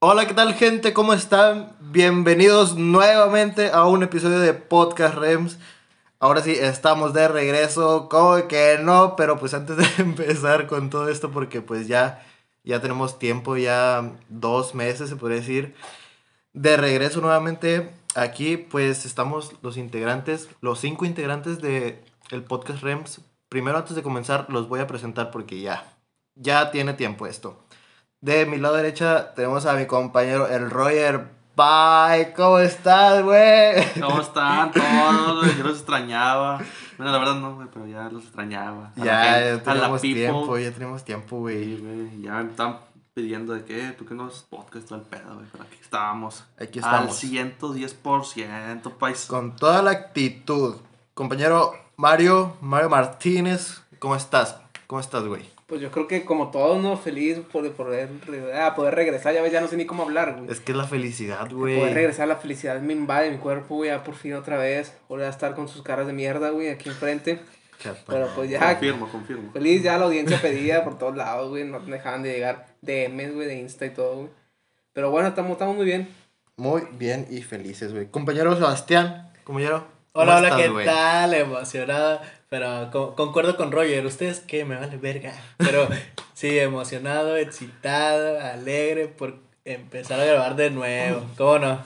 Hola, ¿qué tal gente? ¿Cómo están? Bienvenidos nuevamente a un episodio de Podcast Rems. Ahora sí, estamos de regreso, como que no, pero pues antes de empezar con todo esto, porque pues ya, ya tenemos tiempo, ya dos meses se podría decir, de regreso nuevamente aquí, pues estamos los integrantes, los cinco integrantes de el Podcast Rems. Primero, antes de comenzar, los voy a presentar porque ya, ya tiene tiempo esto. De mi lado derecha tenemos a mi compañero, el Roger. Bye, ¿cómo estás, güey? ¿Cómo están todos? Yo los extrañaba. Bueno, la verdad no, güey, pero ya los extrañaba. A Ya, gente- ya tenemos tiempo, ya tenemos tiempo, Sí, güey. güey, ya me están pidiendo de que, ¿tú qué no haces podcast todo el pedo, güey? Pero aquí estábamos. Aquí Al estamos. 110%, país. Con toda la actitud. Compañero Mario, Mario Martínez, ¿cómo estás? ¿Cómo estás, güey? Pues yo creo que como todos, ¿no? Feliz por poder, ah, poder regresar, ya ves, ya no sé ni cómo hablar, güey. Es que es la felicidad, Poder güey. regresar, la felicidad me invade mi cuerpo, güey, ya por fin otra vez. Volver a estar con sus caras de mierda, güey, aquí enfrente. Pero pues ya, Confirmo, confirmo. feliz, ya la audiencia pedía por todos lados, güey, no dejaban de llegar DMs, güey, de Insta y todo, güey. Pero bueno, estamos, estamos muy bien. Muy bien y felices, güey. Compañero Sebastián, compañero. ¿cómo Hola, hola, estás, ¿qué tal? Emocionada, pero co- concuerdo con Roger, ustedes qué, me vale verga. Pero sí, emocionado, excitado, alegre por empezar a grabar de nuevo. ¿Cómo no?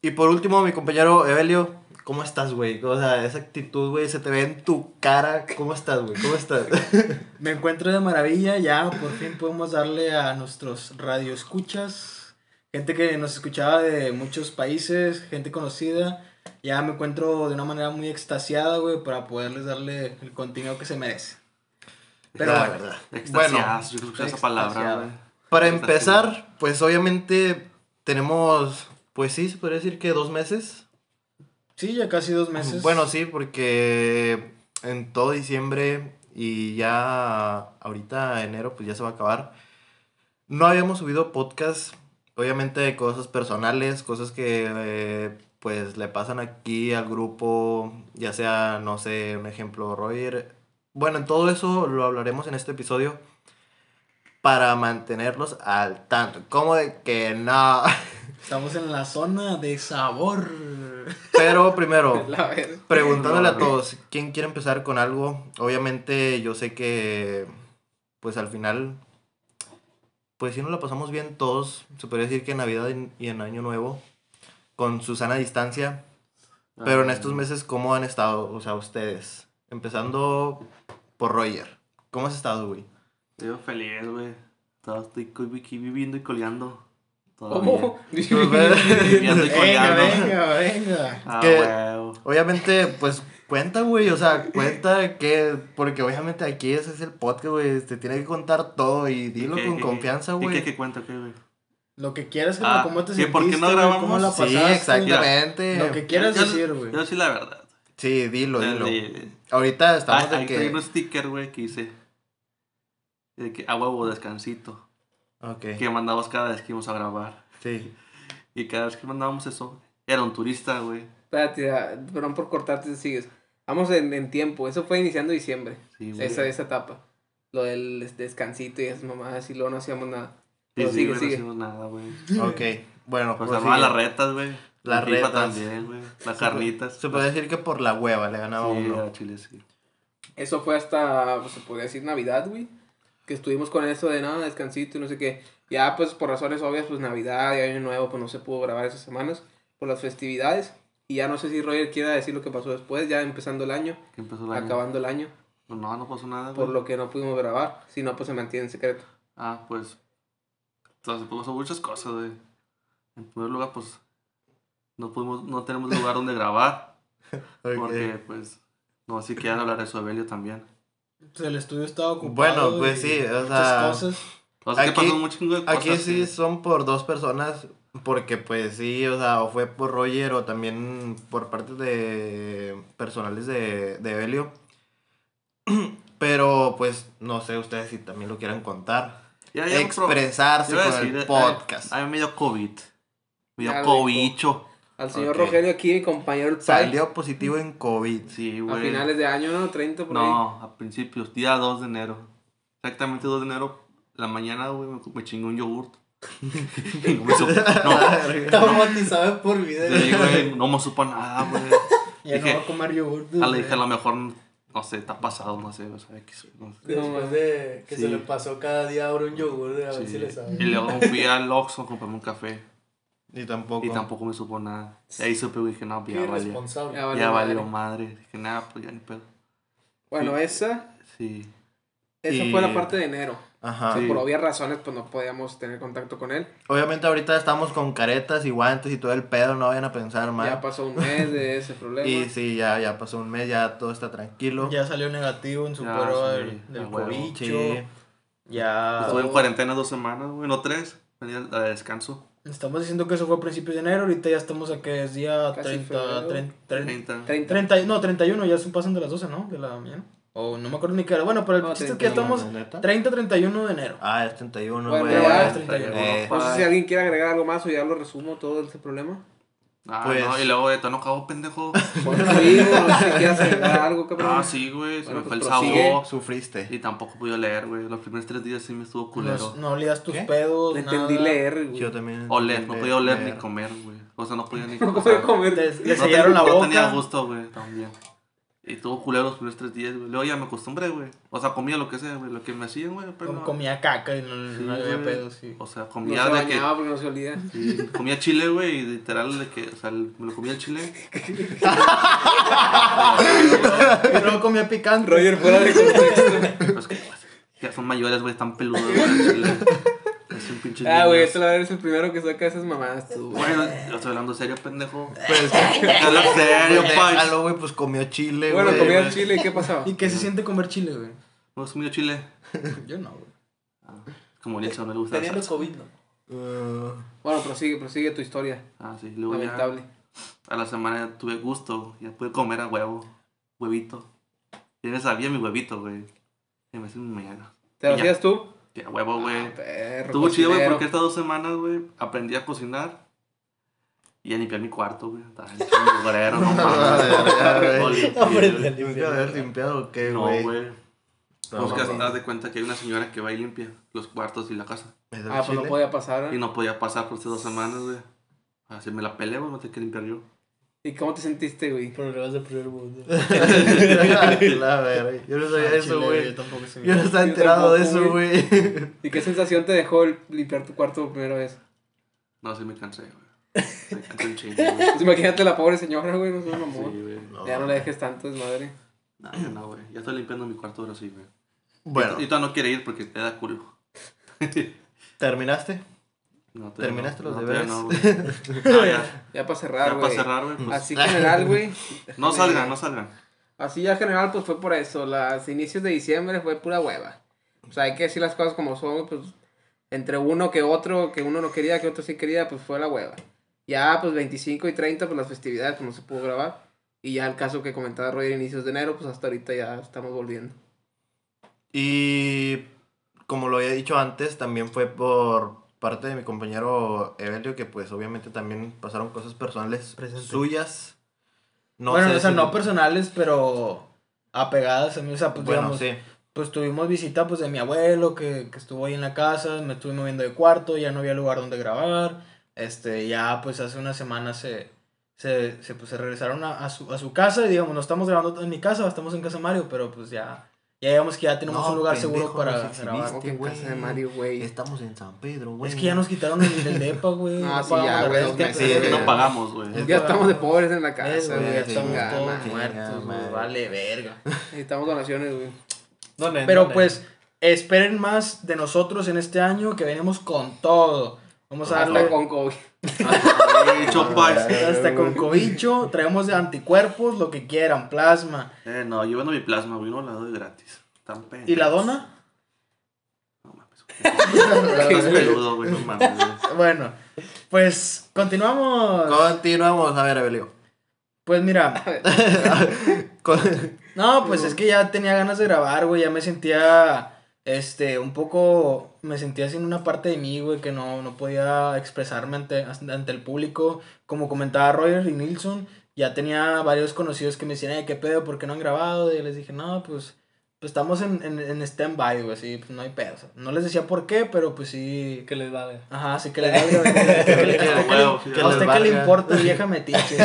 Y por último, mi compañero Evelio, ¿cómo estás, güey? O sea, esa actitud, güey, se te ve en tu cara. ¿Cómo estás, güey? ¿Cómo estás? Me encuentro de maravilla, ya por fin podemos darle a nuestros radioescuchas, gente que nos escuchaba de muchos países, gente conocida, ya me encuentro de una manera muy extasiada, güey, para poderles darle el contenido que se merece. Pero La verdad. Bueno, yo creo que escuché esa palabra, güey. para Extasiado. empezar, pues obviamente tenemos, pues sí, se podría decir que dos meses. sí, ya casi dos meses. Bueno, sí, porque en todo diciembre y ya ahorita enero, pues ya se va a acabar. No habíamos subido podcast, obviamente de cosas personales, cosas que eh, pues le pasan aquí al grupo, ya sea, no sé, un ejemplo, Roger. Bueno, en todo eso lo hablaremos en este episodio para mantenerlos al tanto. Como de que no. Estamos en la zona de sabor. Pero primero. Preguntándole a todos, ¿quién quiere empezar con algo? Obviamente yo sé que, pues al final, pues si nos la pasamos bien todos, se podría decir que en Navidad y en Año Nuevo, con su sana distancia, pero en Ah, estos meses, ¿cómo han estado? O sea, ustedes, empezando por Roger, ¿cómo has estado, güey? Yo feliz, güey. Todavía Estoy aquí viviendo y coleando. Todavía. ¿Cómo? Viviendo y venga, coleando. venga, venga. Ah, que-. Obviamente, pues cuenta, güey, o sea, cuenta que, porque obviamente aquí ese es el podcast, güey, te tiene que contar todo y dilo ¿Qué- con qué- confianza, qué- güey. ¿Qué, qué cuenta, qué, güey? Lo que quieras, Ah, ah, ¿cómo te ¿que sentiste? por qué no grabamos? ¿Cómo la Sí, pasaste? exactamente. Lo que quieras Yo- decir, güey. Yo sí, la verdad. Sí, dilo, dilo. de- Ahorita estamos Ah, de que... trae un sticker, güey, que dice. De que a huevo descansito. Ok, Que mandamos cada vez que íbamos a grabar. sí. Y cada vez que mandábamos eso, era un turista, güey. Espérate, perdón por cortarte, sigues. Vamos en, en tiempo, eso fue iniciando diciembre, Sí, güey. esa, esa etapa. Lo del descansito y esas mamadas, y luego no hacíamos nada. Sí, sí, sigue, no sigue. hicimos nada, güey. Ok, bueno, Pues armaba sí. las retas, güey. Las retas. también, güey. Las carnitas. Se puede decir que por la hueva le ganaba Sí, uno. a Chile, sí. Eso fue hasta, pues, se podría decir Navidad, güey. Que estuvimos con eso de nada, descansito y no sé qué. Ya, pues, por razones obvias, pues, Navidad y Año Nuevo, pues, no se pudo grabar esas semanas por las festividades. Y ya no sé si Roger quiera decir lo que pasó después, ya empezando el año, Que empezó el año. acabando el año, Pues no, no pasó nada, güey. por lo que no pudimos grabar. Si no, pues, se mantiene en secreto. Ah, pues. Entonces, pues, pasó muchas cosas, güey. En primer lugar, pues. No pudimos, no tenemos lugar donde grabar. Porque, pues. No, así que ya hablar de eso de Belio también. Pues el estudio estaba ocupado. Bueno, pues sí, o sea, cosas. O sea, que Aquí- cosas. Aquí sí que- son por dos personas, porque pues sí, o sea, o fue por Roger o también por parte de personales de, de Evelio. Pero pues no sé ustedes si también lo quieran contar. Ya, ya, Expresarse a decir, el eh, podcast. A mí me dio COVID. Me dio Ya, cobicho. Al señor. Rogelio aquí, mi compañero Salió positivo en COVID. Sí, a güey. finales de año, ¿no? 30 por ahí. No, a principios, día 2 de enero. Exactamente 2 de enero, la mañana, güey, me, me chingó un yogurt. No me supo, no, Traumatizado por vida. sí, güey, no me supo nada, güey. Ya no Dije- va a comer yogur. A le dije, a lo mejor, no sé, está pasado, no sé, o sea, X, no sé. De que Sí. se le pasó cada día ahora un yogur, a ver si le sabe. Y luego fui al Oxxo a comprarme un café Y tampoco. y tampoco me supo nada. Y ahí supe, güey, dije, no, pues ya valió. Ya valió Ya madre. valió madre. Dije, nada, pues ya ni pedo. Bueno, esa, Sí. esa Y- fue la parte de enero. Ajá. Sí. Por obvias razones, pues no podíamos tener contacto con él. Obviamente ahorita estamos con caretas y guantes y todo el pedo, no vayan a pensar mal. Ya pasó un mes de ese problema. y sí, ya, ya pasó un mes, ya todo está tranquilo. Ya salió negativo en su Ya, prueba sí, del, del cobicho. Sí. Ya. Estuve en cuarentena dos semanas, güey, no tres. Venía a descanso. Estamos diciendo que eso fue a principios de enero. Ahorita ya estamos a que es día Casi 30, febrero. 30, 30. 30. 30, no, 31, ya son pasan de las 12, ¿no? De la mañana. O no me acuerdo ni qué era. Bueno, pero el No, chiste es que ya 31, estamos ¿neta? 30, 31 de enero. Ah, es 31, Bueno, güey. ya es 31. Eh, No sé si alguien quiere agregar algo más o ya lo resumo todo ese problema. Ah, Pues- no, y luego de tono acabó, pendejo. Por eso digo, no sé si quieres agregar algo, cabrón. Ah, sí, güey, se Bueno, me fue el pues sabor. Sufriste. Y tampoco pude leer, güey. Los primeros tres días sí me estuvo culero. Los- no olías tus ¿Qué? pedos. No entendí nada. leer, güey. Yo también. Oler, no podía oler ni leer. comer, güey. O sea, no podía ni No o sea, puede comer. Te- le no sellaron la No tenía boca. gusto, güey, también. Y tuvo culero los primeros tres días, güey. Luego ya me acostumbré, güey. O sea, comía lo que sea, güey. Lo que me hacían, güey. Pero no. Comía caca y no, Sí, no había pedos, sí. O sea, No comía se de que. porque no se olía. sí, comía chile, güey, y literal de que. O sea, me lo comía el chile. Y luego comía picante. Roger fuera de contexto. Pues que, pues, ya son mayores, güey, están peludos, güey. Es un pinche. Ah, güey, este la eres el primero que saca esas mamadas tú, güey. Bueno, yo estoy hablando serio, pendejo. Pues, Habla serio, pues, Pais. déjalo, güey, pues comió chile, güey. Bueno, güey. chile y ¿qué pasaba? ¿Y qué se siente comer chile, güey? ¿No has comido chile? Yo no, güey. Como Nilsson, no le gusta Teniendo salsa. COVID, ¿no? Uh, Bueno, prosigue, prosigue tu historia. Ah, sí. Luego ya Lamentable. a la semana ya tuve gusto. Ya pude comer a huevo. Huevito. Ya me sabía mi huevito, güey. Y me hice mi mañana. ¿Te lo Ya. hacías tú? Ya, huevo, güey. Ah, Estuvo chido, güey, porque estas dos semanas, güey, aprendí a cocinar. Y a limpiar mi cuarto, güey. Estaba hecho un mugrero, no mames. Aprendí a güey. ¿Tuviste haber limpiado o qué, No, güey? güey. No, Pues que haz de cuenta que hay una señora que va y limpia los cuartos y la casa. ¿Es del Ah, pues no podía pasar. Y ¿eh? no podía pasar por estas dos semanas, güey. Así me la peleé, güey, me tenía que limpiar yo. ¿Y cómo te sentiste, güey? Problemas de primer mundo. La verga, Yo no sabía Ah, eso, güey. Yo tampoco. Yo no estaba enterado de eso, güey. ¿Y qué sensación te dejó el limpiar tu cuarto por primera vez? No, sí me cansé, güey. Me cansé un chingo, güey. Pues imagínate la pobre señora, güey, no es un Sí, amor. güey. No. Ya no le dejes tanto desmadre. No, ya no, güey. Ya estoy limpiando mi cuarto ahora sí, güey. Bueno, Y todavía no quiere ir porque te da culo. ¿terminaste? No, ¿Terminaste no. los no, deberes? no, güey. Ah, ya. Ya para Ya cerrar, para güey. cerrar, güey, pues. Así general, güey. No salgan, no salgan. Así ya general, pues fue por eso. Los inicios de diciembre fue pura hueva. O sea, hay que decir las cosas como son, pues entre uno que otro, que uno no quería, que otro sí quería, pues fue la hueva. Ya, pues 25 y 30, pues las festividades, pues no se pudo grabar. Y ya el caso que comentaba Roger, inicios de enero, pues hasta ahorita ya estamos volviendo. Y como lo había dicho antes, también fue por parte de mi compañero Evelio, que pues obviamente también pasaron cosas personales Presente. suyas. No bueno, sé o sea, si- no personales, pero apegadas a mí. O sea, pues Bueno, digamos, sí. pues tuvimos visita pues de mi abuelo que, que estuvo ahí en la casa, me estuve moviendo de cuarto, ya no había lugar donde grabar. Este, ya pues hace una semana se, se, se, pues, se regresaron a, a su, a su casa y digamos, no estamos grabando en mi casa, estamos en casa de Mario, pero pues ya, ya digamos que ya tenemos No, un lugar pendejo, seguro para grabar. Que en casa de Mario, güey. Estamos en San Pedro, güey. Es que ya nos quitaron el, el depa, güey. Ah, no sí, pagamos ya, güey, renta, dos Sí, Es que no pagamos, güey. Es Ya estamos de pobres en la Es, casa, güey, güey. ya estamos todos muertos, güey, vale verga. Necesitamos donaciones, güey. ¿Dónde? Pero ¿Dónde? pues, esperen más de nosotros en este año que venimos con todo. Vamos a darle Hasta con COVID. Ay, chopais. hasta con cobicho, traemos de anticuerpos, lo que quieran, plasma. Eh, no, yo vendo mi plasma, güey, no la doy gratis. Tan pendejos. ¿Y la dona? No mames. Estás peludo, güey, no mames. güey. Bueno, pues continuamos. Continuamos, a ver, Evelio. Pues mira, no, pues es que ya tenía ganas de grabar, güey, ya me sentía, este, un poco, me sentía sin una parte de mí, güey, que no, no podía expresarme ante, ante el público. Como comentaba Roger y Nilsson, ya tenía varios conocidos que me decían, "Ay, ¿qué pedo? ¿Por qué no han grabado? Y les dije, no, pues, pues estamos en, en, en stand-by, güey, sí, pues no hay pedo. o sea, no les decía por qué, pero pues sí. Que les valga. Ajá, sí que le valga, güey, que le- que le- que le- Huevo, sí, que a usted les que le importa, vieja metiche.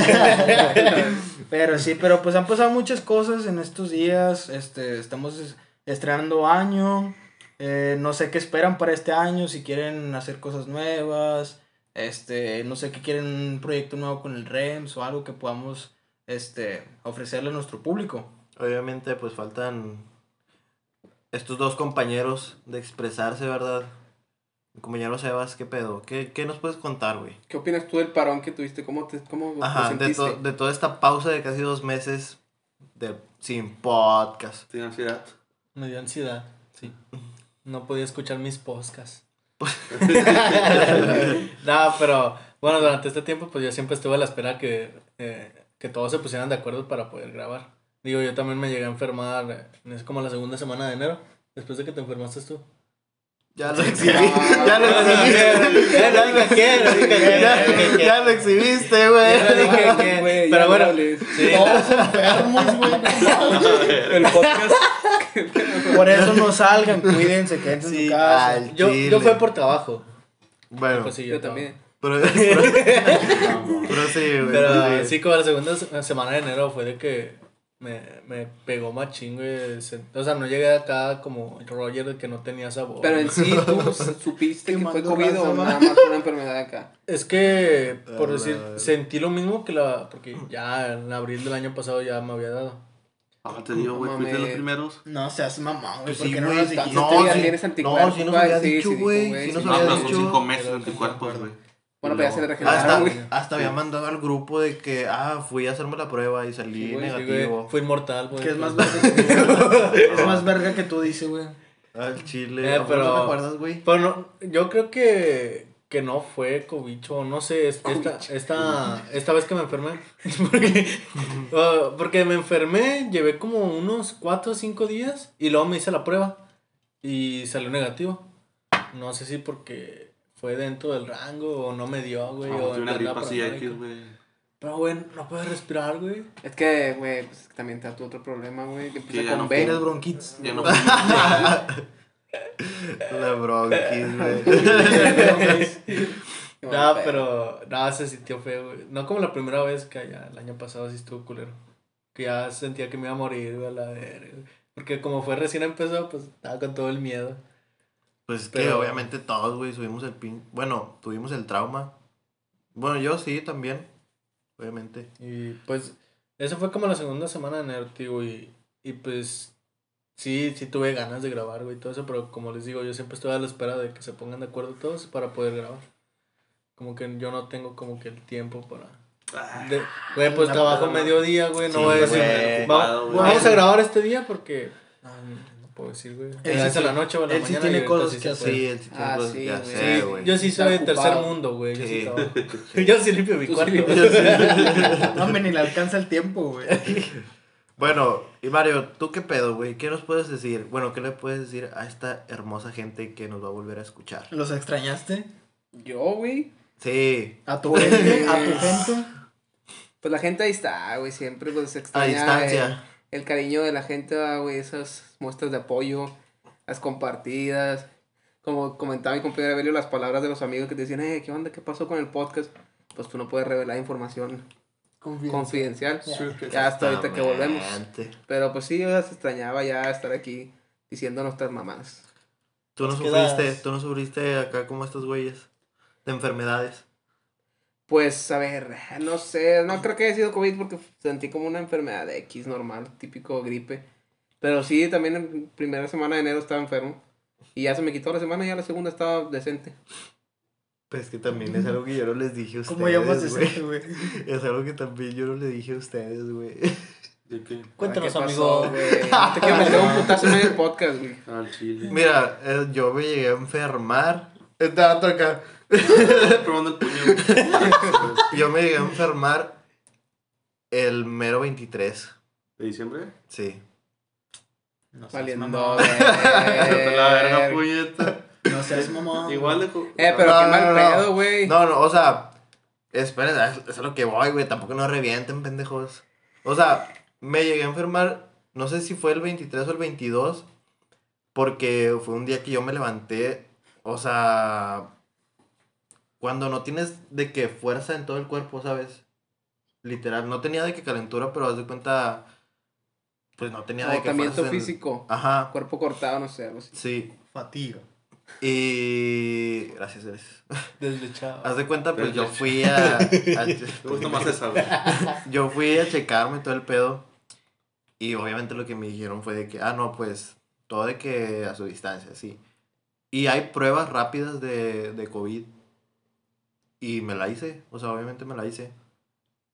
pero sí, pero pues han pasado muchas cosas en estos días. Este, estamos es- estrenando año. eh, no sé qué esperan para este año, si quieren hacer cosas nuevas. Este, no sé qué quieren un proyecto nuevo con el REMS o algo que podamos este, ofrecerle a nuestro público. Obviamente, pues faltan estos dos compañeros de expresarse, ¿verdad? Mi compañero Sebas, ¿qué pedo? ¿Qué, qué nos puedes contar, güey? ¿Qué opinas tú del parón que tuviste? ¿Cómo te, cómo te Ajá, de, sentiste? to- de toda esta pausa de casi dos meses de, sin podcast. Tiene ansiedad. Me dio ansiedad, sí. No podía escuchar mis podcasts. no, pero bueno, durante este tiempo pues yo siempre estuve a la espera que, eh, que todos se pusieran de acuerdo para poder grabar. Digo, yo también me llegué a enfermar, eh, es como la segunda semana de enero, después de que te enfermaste tú. Ya lo exhibí. Ah, ya lo no, no, exhibí. Ya no no no lo exhibiste, güey. no pero no bueno, sí. Todos enfermos, güey. El podcast. Por eso no salgan, cuídense, quédense en Sí, su casa. al Yo, yo fue por trabajo. Bueno, Pues sí, Yo también. pero, pero, pero sí, güey. Pero sí, como la segunda se- semana de enero fue de que me, me pegó machín, güey. Se- O sea, no llegué acá como Roger de que no tenía sabor. Pero en sí, ¿tú supiste que fue COVID o nada más una enfermedad acá? Es que, por Ah, decir, sentí lo mismo que la. Porque ya en abril del año pasado ya me había dado. Ah, te digo, güey, No fuiste de los primeros. No seas mamón, güey, Pues ¿por sí, qué no güey, nos no, sí, tienes no, anticuerpos, sí nos güey, había dicho, güey, sí. nos No, había pero son dicho. cinco meses de Pero anticuerpos, güey. Bueno, pues ya se le Hasta, regeneraron, güey. hasta había mandado al grupo de que, ah, fui a hacerme la prueba y salí negativo. fue inmortal, güey. Que es más Pues- verga que tú. es más verga que tú, dice, güey. Al chile. Eh, ¿A poco pero- ¿No te acuerdas, güey? Pero no, yo creo que, que no fue cobicho, no sé, es- esta, esta, esta vez que me enfermé. porque, uh, porque me enfermé, llevé como unos 4 o 5 días y luego me hice la prueba y salió negativo. No sé si porque fue dentro del rango o no me dio, güey. Ah, o tuve una gripa así. X, güey. Pero, güey, no puedes respirar, güey. Es que, güey, pues también te da tu otro problema, güey, que Que empieza ya con no B. Tienes bronquitis. Ya no La bronquis, güey. No, pero, no, se sintió feo, güey. No como la primera vez que allá, el año pasado sí estuvo culero. Que ya sentía que me iba a morir, güey, a la verga. Porque como fue recién empezó, pues estaba con todo el miedo. Pues es que Pero- obviamente todos, güey, subimos el pin. Bueno, tuvimos el trauma. Bueno, yo sí también. Obviamente. Y pues, eso fue como la segunda semana de enero, tío, y, y pues, sí, sí tuve ganas de grabar, güey, todo eso, pero como les digo, yo siempre estoy a la espera de que se pongan de acuerdo todos para poder grabar. Como que yo no tengo como que el tiempo para... de- Güey, pues trabajo mediodía, güey, no Sí, voy a decir, güey. "Va- Ocupado, güey". vamos a grabar este día porque... ah, no puedo decir, güey. Él sí- la noche o a la él sí mañana. tiene y ahorita cosas sí que puede. Sí, el sí tiene Ah, cosas sí, que güey. hacer, Sí, güey. Yo sí soy de tercer mundo, güey. Yo sí, Sí. Yo sí limpio mi sí cuarto. No, hombre, ni le alcanza el tiempo, güey. Bueno, y Mario, ¿tú qué pedo, güey? ¿Qué nos puedes decir? Bueno, ¿qué le puedes decir a esta hermosa gente que nos va a volver a escuchar? ¿Los extrañaste? Yo, güey. Sí, ¿A tu gente? ¿A tu gente? Pues la gente ahí está, güey, siempre pues se a extraña distancia. El, el cariño de la gente, ah, güey, esas muestras de apoyo, las compartidas. Como comentaba mi compañero Evelio, las palabras de los amigos que te decían, eh, ¿qué onda? ¿Qué pasó con el podcast? Pues tú no puedes revelar información confidencial. Ya hasta ahorita que volvemos. Pero pues sí, ya se extrañaba ya estar aquí diciendo nuestras mamás. Tú no Nos sufriste, quedas- tú no sufriste acá como estos güeyes de enfermedades. Pues, a ver, no sé, no creo que haya sido COVID porque sentí como una enfermedad X normal, típico gripe. Pero sí, también en primera semana de enero estaba enfermo. Y ya se me quitó la semana y ya la segunda estaba decente. Pues que también es algo que yo no les dije a ustedes, ¿Cómo llamas güey. ese, güey? Es algo que también yo no le dije a ustedes, güey. ¿De qué? Cuéntanos, ¿Qué amigo. te quiero meter un putazo en medio del podcast, güey. Al chile. Mira, eh, yo me llegué a enfermar. Estaba acá. probando el puño. güey. Yo me llegué a enfermar el mero 23. ¿De diciembre? Sí. No Valiendo, güey. La verga, puñeta. No seas mamón. Igual de. Eh, pero No, qué no, mal pedo, güey. No, no, o sea, esperen, es es a lo que voy, güey. Tampoco no revienten, pendejos. O sea, me llegué a enfermar no sé si fue el 23 o el 22, porque fue un día que yo me levanté, o sea, cuando no tienes de que fuerza en todo el cuerpo, ¿sabes? Literal, no tenía de que calentura, pero haz de cuenta, pues no tenía de que en- físico. Ajá, Cuerpo cortado, no sé, algo así. sí. Fatiga. Y gracias, gracias. Deslechado. Haz de cuenta, pues yo fui a, a- más esa, güey. yo fui a checarme todo el pedo. Y obviamente lo que me dijeron fue de que, ah, no, pues todo de que a su distancia, sí. Y hay pruebas rápidas de, de COVID. Y me la hice, o sea, obviamente me la hice.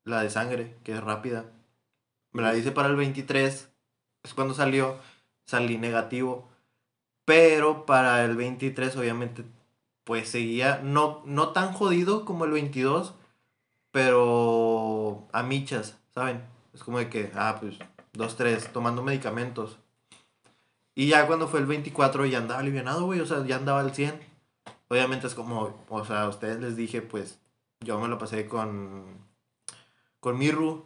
La de sangre, que es rápida. Me la hice para el 23, es cuando salió, salí negativo. Pero para el 23, obviamente, pues seguía, no, no tan jodido como el 22, pero a michas, ¿saben? Es como de que, ah, pues, dos, tres, tomando medicamentos. Y ya cuando fue el 24 ya andaba alivianado, güey, o sea, ya andaba al 100. Obviamente es como, o sea, a ustedes les dije, pues, yo me lo pasé con, con Mirru.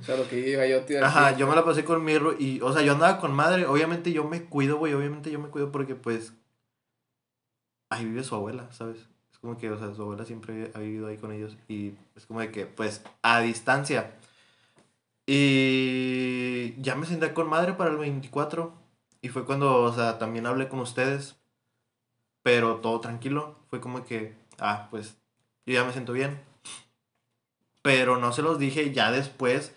O sea, lo que iba yo te Ajá, decir. yo me la pasé con Mirru y, o sea, yo andaba con madre. Obviamente yo me cuido, güey, obviamente yo me cuido porque, pues, ahí vive su abuela, ¿sabes? Es como que, o sea, su abuela siempre ha vivido ahí con ellos y es como de que, pues, a distancia. Y ya me senté con madre para el 24 y fue cuando, o sea, también hablé con ustedes, pero todo tranquilo. Fue como que, ah, pues, yo ya me siento bien. Pero no se los dije ya después.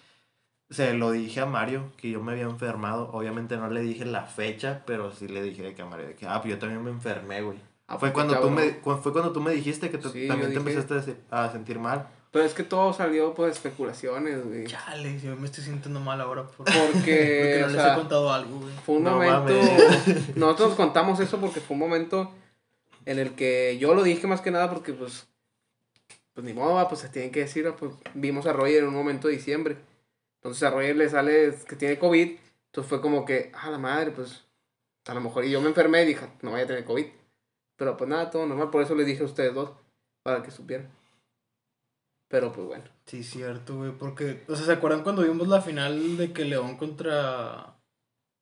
Se lo dije a Mario que yo me había enfermado. Obviamente no le dije la fecha, pero sí le dije de que a Mario de que, ah, pues yo también me enfermé, güey. Ah, Fue pues, cuando, tú me, cu- fue cuando tú me dijiste que tú Sí, también te dije- empezaste a se- a sentir mal. Pero es que todo salió por especulaciones, güey. Chale, yo me estoy sintiendo mal ahora por... Porque, Porque no les sea, he contado algo, güey. fue un No momento. mames. Nosotros contamos eso porque fue un momento en el que yo lo dije más que nada porque, pues. Pues ni modo, pues se tienen que decir, pues vimos a Roger en un momento de diciembre. Entonces a Roger le sale que tiene COVID. Entonces fue como que, ah, la madre, pues. A lo mejor. Y yo me enfermé y dije, no vaya a tener COVID. Pero pues nada, todo normal. Por eso les dije a ustedes dos. Para que supieran. Pero pues bueno. Sí, cierto, güey, porque, o sea, ¿se acuerdan cuando vimos la final de que León contra...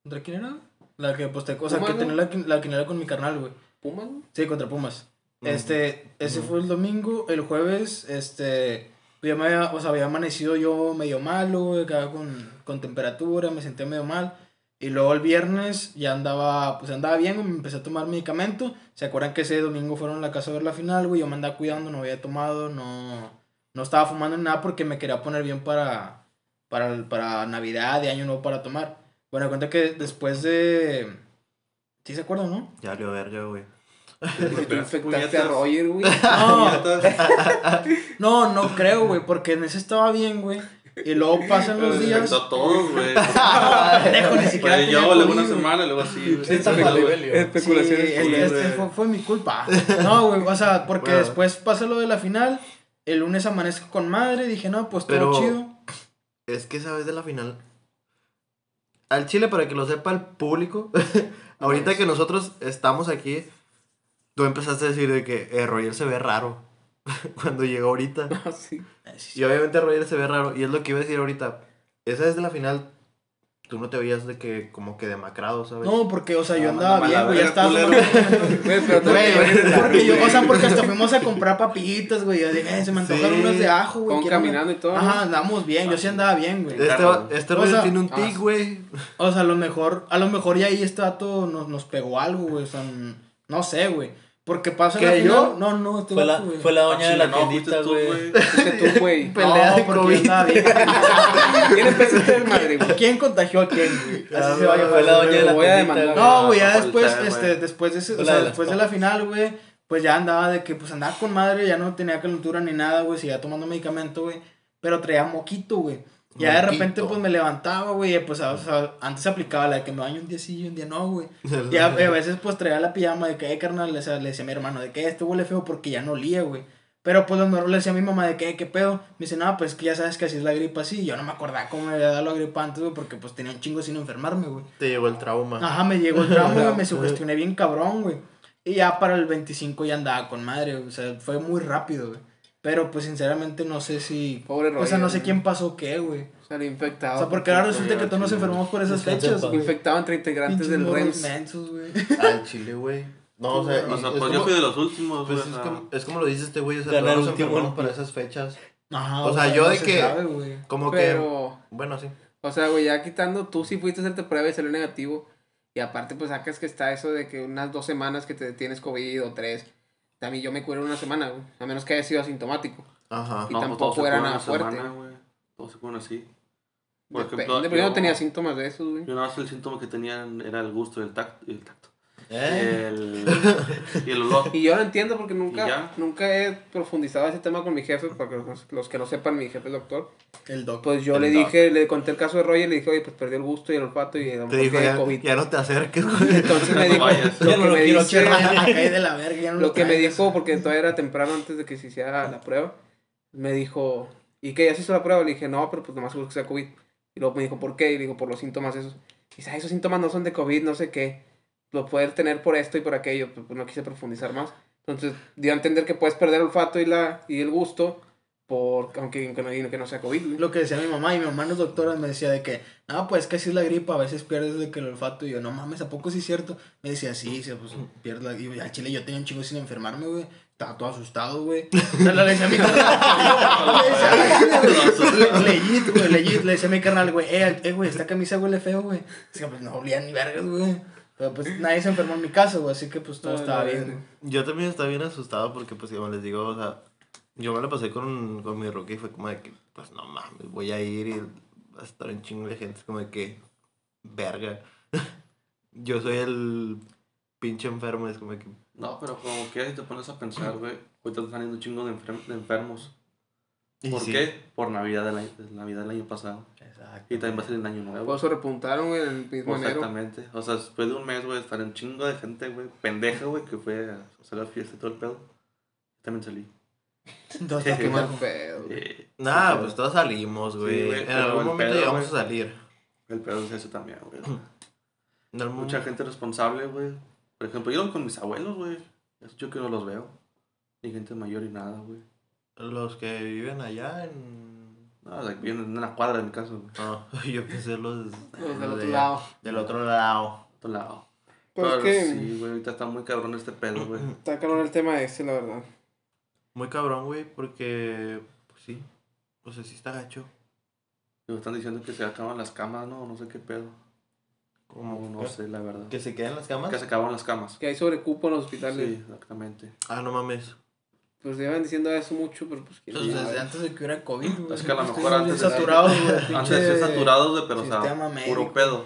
¿Contra quién era? La que, pues, te, o sea, Pumas, que ¿no? tenía la, la quiniela con mi carnal, güey. Pumas. Sí, contra Pumas. Este, ese fue el domingo, el jueves, este, ya me había, o sea, había amanecido yo medio malo, con, con temperatura, me sentía medio mal. Y luego el viernes ya andaba, pues andaba bien, me empecé a tomar medicamento. ¿Se acuerdan que ese domingo fueron a la casa a ver la final, güey? Yo me andaba cuidando, no había tomado, no, no estaba fumando ni nada porque me quería poner bien para, para, para Navidad y Año Nuevo para tomar. Bueno, cuenta que después de... ¿Sí se acuerdan, no? Ya valió verga, güey. Y tú infectaste a. Roger, güey. No. No, no creo, güey, porque en ese estaba bien, güey. Y luego pasan los días. infectó a todos, güey. Pendejo, ni siquiera Pues tenía yo, luego una semana, luego así, güey. Sí, Está especu- mal, güey. Sí, especulaciones. este, este fue, fue mi culpa. No, güey, o sea, porque Bueno. después pasa lo de la final. El lunes amanezco con madre. Dije, no, pues todo Pero- chido. Es que esa vez de la final. Al Chile, para que lo sepa el público, ahorita que nosotros estamos aquí, tú empezaste a decir de que eh, Roger se ve raro cuando llegó ahorita. Ah, sí. Y obviamente Roger se ve raro. Y es lo que iba a decir ahorita. Esa vez de la final, tú no te veías de que, como que demacrado, ¿sabes? No, porque, o sea, yo Ah, andaba bien, güey. Ya estaba Porque yo, o sea, porque hasta fuimos a comprar papillitas, güey. Yo dije, "Eh, se me antojaron Sí. unas de ajo, güey. Con quiero una". caminando y todo. Ajá, andamos bien. Yo sí andaba bien, güey. Este, este O sea, tiene un ah, tic, güey. O sea, a lo mejor, a lo mejor ya ahí este dato nos, nos pegó algo, güey. O sea, no sé, güey. Porque pasa ¿Qué, la final- yo? No, no, este Fue la, güey. fue la doña Ah, de la chinga, no, tiendita, güey. Fuiste tú, güey. Pelea No, de COVID. ¿Quién empezó a hacer madre, güey? ¿Quién contagió a quién, güey? Así Ah, se va a llamar. Fue la doña de la voy a tiendita, demandar. No, güey, ya después, este, después de o sea, después de la final, güey, pues ya andaba de que, pues andaba con madre, ya no tenía calentura ni nada, güey, seguía tomando medicamento, güey, pero traía moquito, güey. Ya de repente, pues me levantaba, güey, pues, o sea, antes aplicaba la de que me baño un día sí y un día no, güey. Y a, a veces pues traía la pijama de que, eh, carnal, le, le decía a mi hermano de que este huele feo porque ya no olía, güey. Pero pues lo mejor le decía a mi mamá de que, "Eh, ¿qué pedo? Me dice, no, pues que ya sabes que así es la gripa así. Yo no me acordaba cómo me había dado la gripa antes, güey, porque pues tenía un chingo sin enfermarme, güey. Te llegó el trauma. Ajá, me llegó el trauma, güey, me sugestioné bien cabrón, güey. Y ya para el 25 ya andaba con madre, o sea, fue muy rápido, güey. Pero pues sinceramente no sé si... Pobre O sea, no sé Roger, quién pasó qué, güey. Salió infectado. O sea, porque ahora resulta que todos nos enfermamos por esas fechas. Infectado entre integrantes del REMS. mensos, güey. Al chile, güey. No, o sea, O sea, es pues yo fui de los últimos, pues güey. es, o sea, como, es como lo dice este güey, o sea, todos nos enfermamos limpio. esas fechas. Ajá, O sea, yo de que-. Como que, bueno, sí. o sea, güey, ya quitando, tú sí fuiste a hacerte prueba y salió negativo. Y aparte, pues sacas que está eso de que unas dos semanas que te tienes COVID o tres. También yo me curo una semana, güey. A menos que haya sido asintomático. Ajá. Y no, pues tampoco se era nada una fuerte. semana, güey. Todos se curan así. Por Depende, ejemplo, yo no tenía síntomas de esos, güey. Yo nada más el síntoma que tenían era el gusto y el tacto. Y el, tacto. ¿Eh? El, y el olor. Y yo lo entiendo porque ¿Y nunca, nunca he profundizado ese tema con mi jefe, porque los, los que no sepan, mi jefe es doctor. El doc. Pues yo El le doc. dije, le conté el caso de Roger y le dije, oye, pues perdió el gusto y el olfato y mejor dijo, ya, COVID. ya no te acerques, güey. Entonces me dijo, lo que me quiero dice, Acá de la verga, lo que me dijo, porque todavía era temprano antes de que se hiciera la prueba, me dijo, ¿y qué? ¿Ya se hizo la prueba? Le dije, no, pero pues nomás seguro que sea COVID. Y luego me dijo, ¿por qué? Y le digo, por los síntomas esos. Y dice, "Ay, esos síntomas no son de COVID, no sé qué. Lo puedes tener por esto y por aquello, pues, pues, no quise profundizar más. Entonces, dio a entender que puedes perder el olfato y, la, y el gusto, por, aunque, aunque no, que no sea COVID. Lo que decía mi mamá, y mi mamá no es doctora, me decía de que, no, pues que así es la gripa, a veces pierdes de que el olfato, y yo, no mames, ¿a poco sí es cierto? Me decía, sí, sí, pues pierdes la gripa, y al chile yo tenía un chingo sin enfermarme, güey, estaba todo asustado, güey, o sea, le decía a mi carnal, legit, güey, legit, le decía a mi carnal, güey, eh, eh, güey, esta camisa huele feo, güey, así que pues no olía ni vergas, güey, pero pues nadie se enfermó en mi casa, güey, así que pues todo estaba la bien. Yo también estaba bien asustado porque, pues, como les digo, o sea, yo me la pasé con, con mi rookie y fue como de que, pues, no mames, voy a ir y va a estar en chingo de gente. Es como de que, verga. yo soy el pinche enfermo, es como de que, No, pero como que si te pones a pensar, güey. Ahorita están saliendo un chingo de, enfer- de enfermos. ¿Por sí. qué? Por Navidad del año, Navidad del año pasado. Exacto. Y también va a ser el año nuevo. eso repuntaron, güey, en el mismo enero. Exactamente. O sea, después de un mes, güey, estar en chingo de gente, güey, pendeja, güey, que fue a hacer la fiesta y todo el pedo. También salí. Entonces, Qué qué mal mal. pedo. güey. Eh, Nah, el pues todos salimos, güey. En algún el momento pedo, llegamos a salir. El pedo es ese también, güey. En Mucha gente responsable, güey. Por ejemplo, yo con mis abuelos, güey. Es yo que no los veo. Ni gente mayor y nada, güey. Los que viven allá en... No, o sea, vienen en una cuadra de mi güey. No, yo pensé los... Los del otro lado. Del otro lado. otro lado. Pues Pero que sí, güey, ahorita está muy cabrón este pedo, güey. está cabrón el tema ese, la verdad. Muy cabrón, güey, porque... Pues sí. O sea, sí está gacho. Me están diciendo que se acaban las camas, ¿no? No sé qué pedo. Como... No, no sé, la verdad. ¿Que se queden las camas? Que se acaban las camas. Que hay sobrecupo en los hospitales. Sí, exactamente. Ah, no mames. Pues llevan diciendo eso mucho, pero pues quién Pues desde antes de que hubiera COVID, güey. Es que a lo mejor antes de- saturados, güey. Antes de saturados, güey, pero o sea, médico. puro pedo.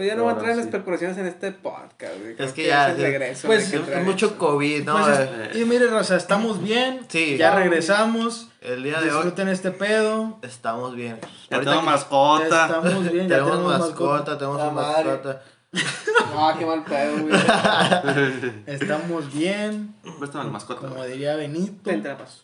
Pues ya no voy a Ahora entrar en sí. especulaciones en este podcast, güey. Es que ya, es el regreso. pues, Es mucho eso. COVID, ¿no? Pues, Eh, y miren, o sea, estamos bien. Sí. Ya regresamos. el día de hoy Disfruten este pedo. estamos bien. Ya Ahorita tengo mascota. Estamos bien, ya tenemos tenemos mascota, tenemos La una mascota. Ah, qué mal pedo, güey. Estamos bien. Préstame el mascota. Como güey. diría Benito. La paso.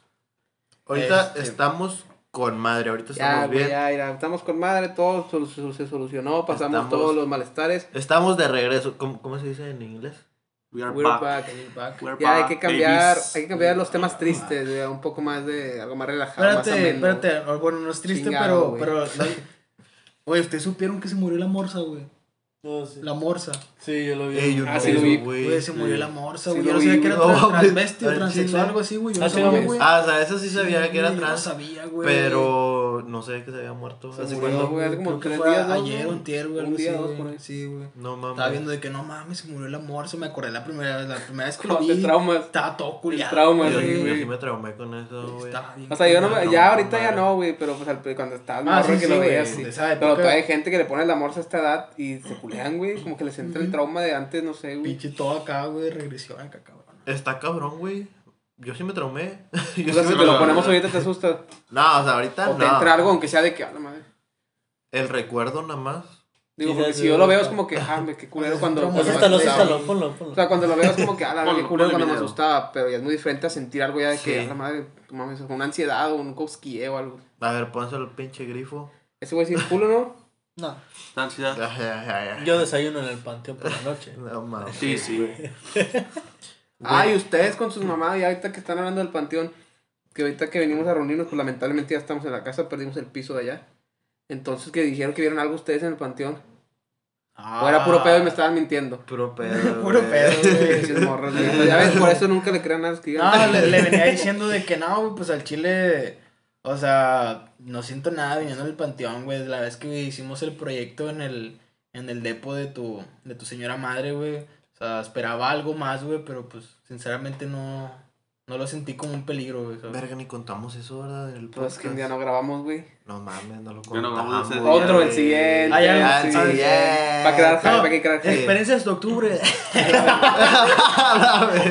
Ahorita Este- estamos con madre, ahorita Ya, estamos bien. ya, ya, estamos con madre, todo sol- se, se solucionó, pasamos Estamos- todos los malestares. Estamos de regreso. ¿Cómo, cómo se dice en inglés? We are We're back. back. Back. We're Ya hay que cambiar, babies. hay que cambiar los temas tristes, güey, a un poco más de algo más relajado, más Espérate, ameno. espérate. Bueno, no es triste, Chingado, pero. güey. pero la- Oye, ustedes supieron que se murió la morsa, güey. Sí. La morsa. Sí, yo lo vi. Ey, yo Ah, no sí lo vi. Güey, se murió la morsa, Sí güey. lo yo no sabía que era güey. tra- No, transvesti o transexual, algo así, güey. Yo Ah, no sí, sabía, güey. Ah, o sea, eso sí sabía que era Yo no trans. sabía, güey. Pero no sé que se había muerto. Se ¿Hace murió, cuándo? güey, hace como Creo que tres fue días, ayer o antier, güey. Un día, así, dos, güey. por ahí. Sí, güey. No mames. Estaba viendo de que no mames, se murió la morsa. Me acordé la primera vez, la primera vez que lo vi. traumas. Estaba todo culiado. trauma, Yo, güey. yo sí me traumé con eso, güey. Estaba O sea, yo no, me- ya ahorita ya no, güey, pero pues cuando estabas Ah, morro sí, que sí, lo güey, veías, de sí. esa Pero todavía hay gente que le pone la morsa a esta edad y se culean, güey, como que les entra el trauma de antes, no sé, güey. Pinche todo acá, güey, regresión acá, cabrón. Está cabrón, güey. Yo sí me traumé. Yo O sea, sí si me te lo ponemos ahorita te asusta. No, o sea, ahorita O te no. entra algo, aunque sea de que, a la madre. El recuerdo nada más. Digo, porque si yo lo veo es como que, ah, me, qué culero Pues, cuando. Asústalo, asústalo, ponlo, ponlo. O sea, cuando lo veo es como que, ah, la verdad, qué culero cuando me asustaba. Pero ya es muy diferente a sentir algo ya de que, a la madre, tu mames, una ansiedad o un cosquilleo o algo. A ver, pónselo el pinche grifo. Ese güey sí es culo, ¿no? No, Esta ansiedad. Ya, ya, ya, ya. yo desayuno en el panteón por la noche. No mames. Sí, sí. Ay, ustedes con sus mamás, y ahorita que están hablando del panteón, que ahorita que venimos a reunirnos, pues lamentablemente ya estamos en la casa, perdimos el piso de allá. Entonces que dijeron que vieron algo ustedes en el panteón. O era puro pedo y me estaban mintiendo. Puro pedo. Puro güey. pedo, güey. Morros, güey. Ya ves, por eso nunca le crean nada que digan. No, le, le venía diciendo de que no, güey, pues al chile, o sea, no siento nada viniendo del panteón, güey. La vez que hicimos el proyecto en el, en el depo de tu, de tu señora madre, güey. O sea, esperaba algo más, güey, pero pues sinceramente no, no lo sentí como un peligro, güey. ¿sabes? Verga, ni contamos eso, ¿verdad? En el Pues que un día no grabamos, güey. No mames, no lo no contamos. día, Otro, el siguiente. Ah, ya, el siguiente. Para crear hype, No, hay que crear hype. Experiencias de octubre.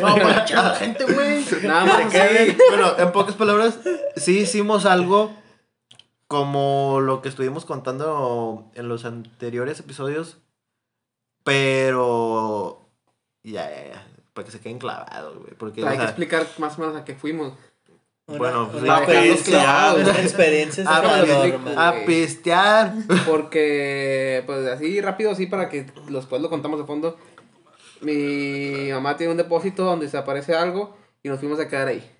no, para echar a la gente, güey. Nada más. Bueno, en pocas palabras, sí hicimos algo como lo que estuvimos contando en los anteriores episodios, pero ya, ya, ya, para que se queden clavados, güey, porque o Hay que explicar más o menos a qué fuimos. Una- Bueno, pues, una experiencia, claro, una güey. experiencia es a, a pistear. Porque, pues así rápido, así para que después lo contamos de fondo. Mi mamá tiene un depósito donde se aparece algo y nos fuimos a quedar ahí.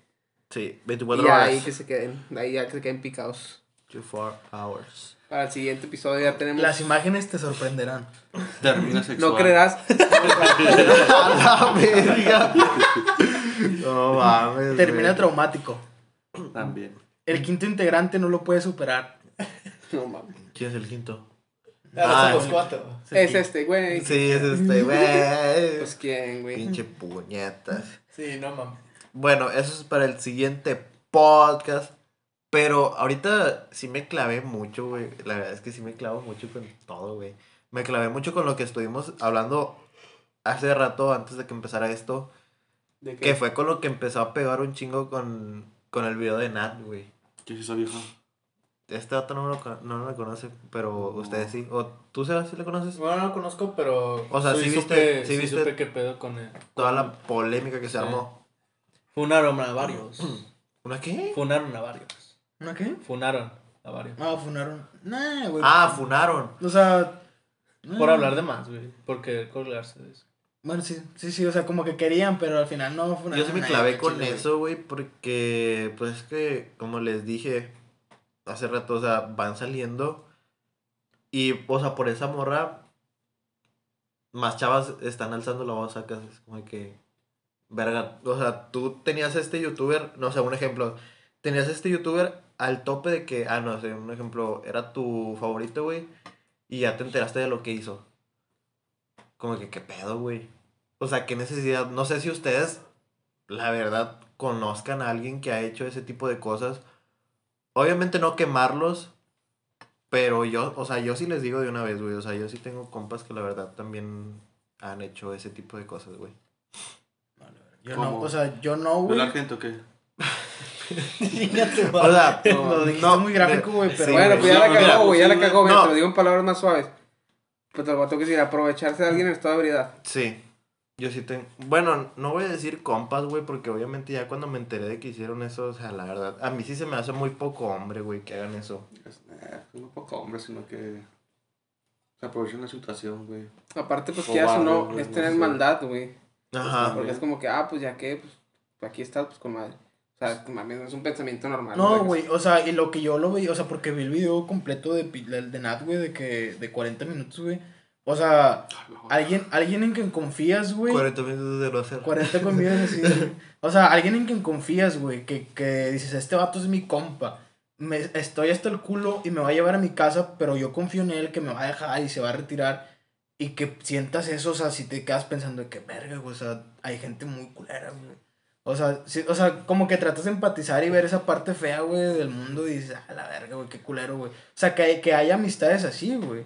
Sí, Y 24 ya horas. ahí que se queden, de ahí ya que se queden picados. 24 hours. Para el siguiente episodio ya tenemos. Las imágenes te sorprenderán. Termina sexual. no creerás. A la verga. No mames. Termina güey. traumático. También. El quinto integrante no lo puede superar. no mames. ¿Quién es el quinto? Ah, somos sí. cuatro. Es este, güey. Sí, es este, güey. Pues quién, güey. Pinche puñetas. Sí, no mames. Bueno, eso es para el siguiente podcast. Pero ahorita sí me clavé mucho, güey. La verdad es que sí me clavo mucho con todo, güey. Me clavé mucho con lo que estuvimos hablando hace rato antes de que empezara esto. ¿De Que fue con lo que empezó a pegar un chingo con, con el video de Nat, güey. ¿Qué es esa vieja? Este dato no lo, no lo conoce, pero ustedes sí. ¿O tú, Sebas, sí le conoces? Bueno, no lo conozco, pero. O sea, sí viste- sí sí viste supe qué pedo con él. Toda la polémica que se Sí. armó. Funaron a varios. ¿Una qué? Funaron a varios. ¿No qué? Funaron a varios. Ah, funaron. Nah, güey. Ah, funaron. O sea. Por nah. hablar de más, güey. Por querer colgarse de eso. Bueno, sí, sí, sí, o sea, como que querían, pero al final no funaron. Yo sí me clavé con chile, eso, güey, porque, pues es que, como les dije hace rato, o sea, van saliendo. Y, o sea, por esa morra, más chavas están alzando la voz acá. Es como que, verga, o sea, tú tenías este youtuber, no sé, un ejemplo. Tenías este youtuber al tope de que, ah, no sé, un ejemplo, era tu favorito, güey, y ya te enteraste de lo que hizo. Como que, ¿qué pedo, güey? O sea, qué necesidad. No sé si ustedes, la verdad, conozcan a alguien que ha hecho ese tipo de cosas. Obviamente no quemarlos, pero yo, o sea, yo sí les digo de una vez, güey. O sea, yo sí tengo compas que la verdad también han hecho ese tipo de cosas, güey. Yo ¿Cómo? no, o sea, yo no, ¿Fue güey. la gente o qué? O sea, Lo dijiste muy gráfico, güey, pero. Sí, bueno, pues ya la no, cagó, güey. Ya la cagó, güey. No. Te lo digo en palabras más suaves. Pues te lo voy a decir, aprovecharse de alguien en estado de ebriedad. Sí, yo sí tengo. Bueno, no voy a decir compas, güey, porque obviamente ya cuando me enteré de que hicieron eso, o sea, la verdad, a mí sí se me hace muy poco hombre, güey, que hagan eso. Es, eh, no poco hombre, sino que se aprovechan la situación, güey. Aparte, pues que eso no, es no tener sé. maldad, güey. Ajá. Porque es como que, ah, pues ya que, pues aquí estás, pues con madre. O sea, mames, es un pensamiento normal. No, güey, o sea, y lo que yo lo vi, o sea, porque vi el video completo de, de Nat, güey, de que, de 40 minutos, güey. O sea, alguien, alguien en quien confías, güey. 40 minutos de no hacer. 40 convidas así. güey. O sea, alguien en quien confías, güey, que, que dices, este vato es mi compa. Me, estoy hasta el culo y me va a llevar a mi casa, pero yo confío en él que me va a dejar y se va a retirar. Y que sientas eso, o sea, si te quedas pensando de que verga, güey, o sea, hay gente muy culera, güey. O sea, sí, o sea, como que tratas de empatizar y ver esa parte fea, güey, del mundo y dices, ah, la verga, güey, qué culero, güey. O sea, que hay, que hay amistades así, güey.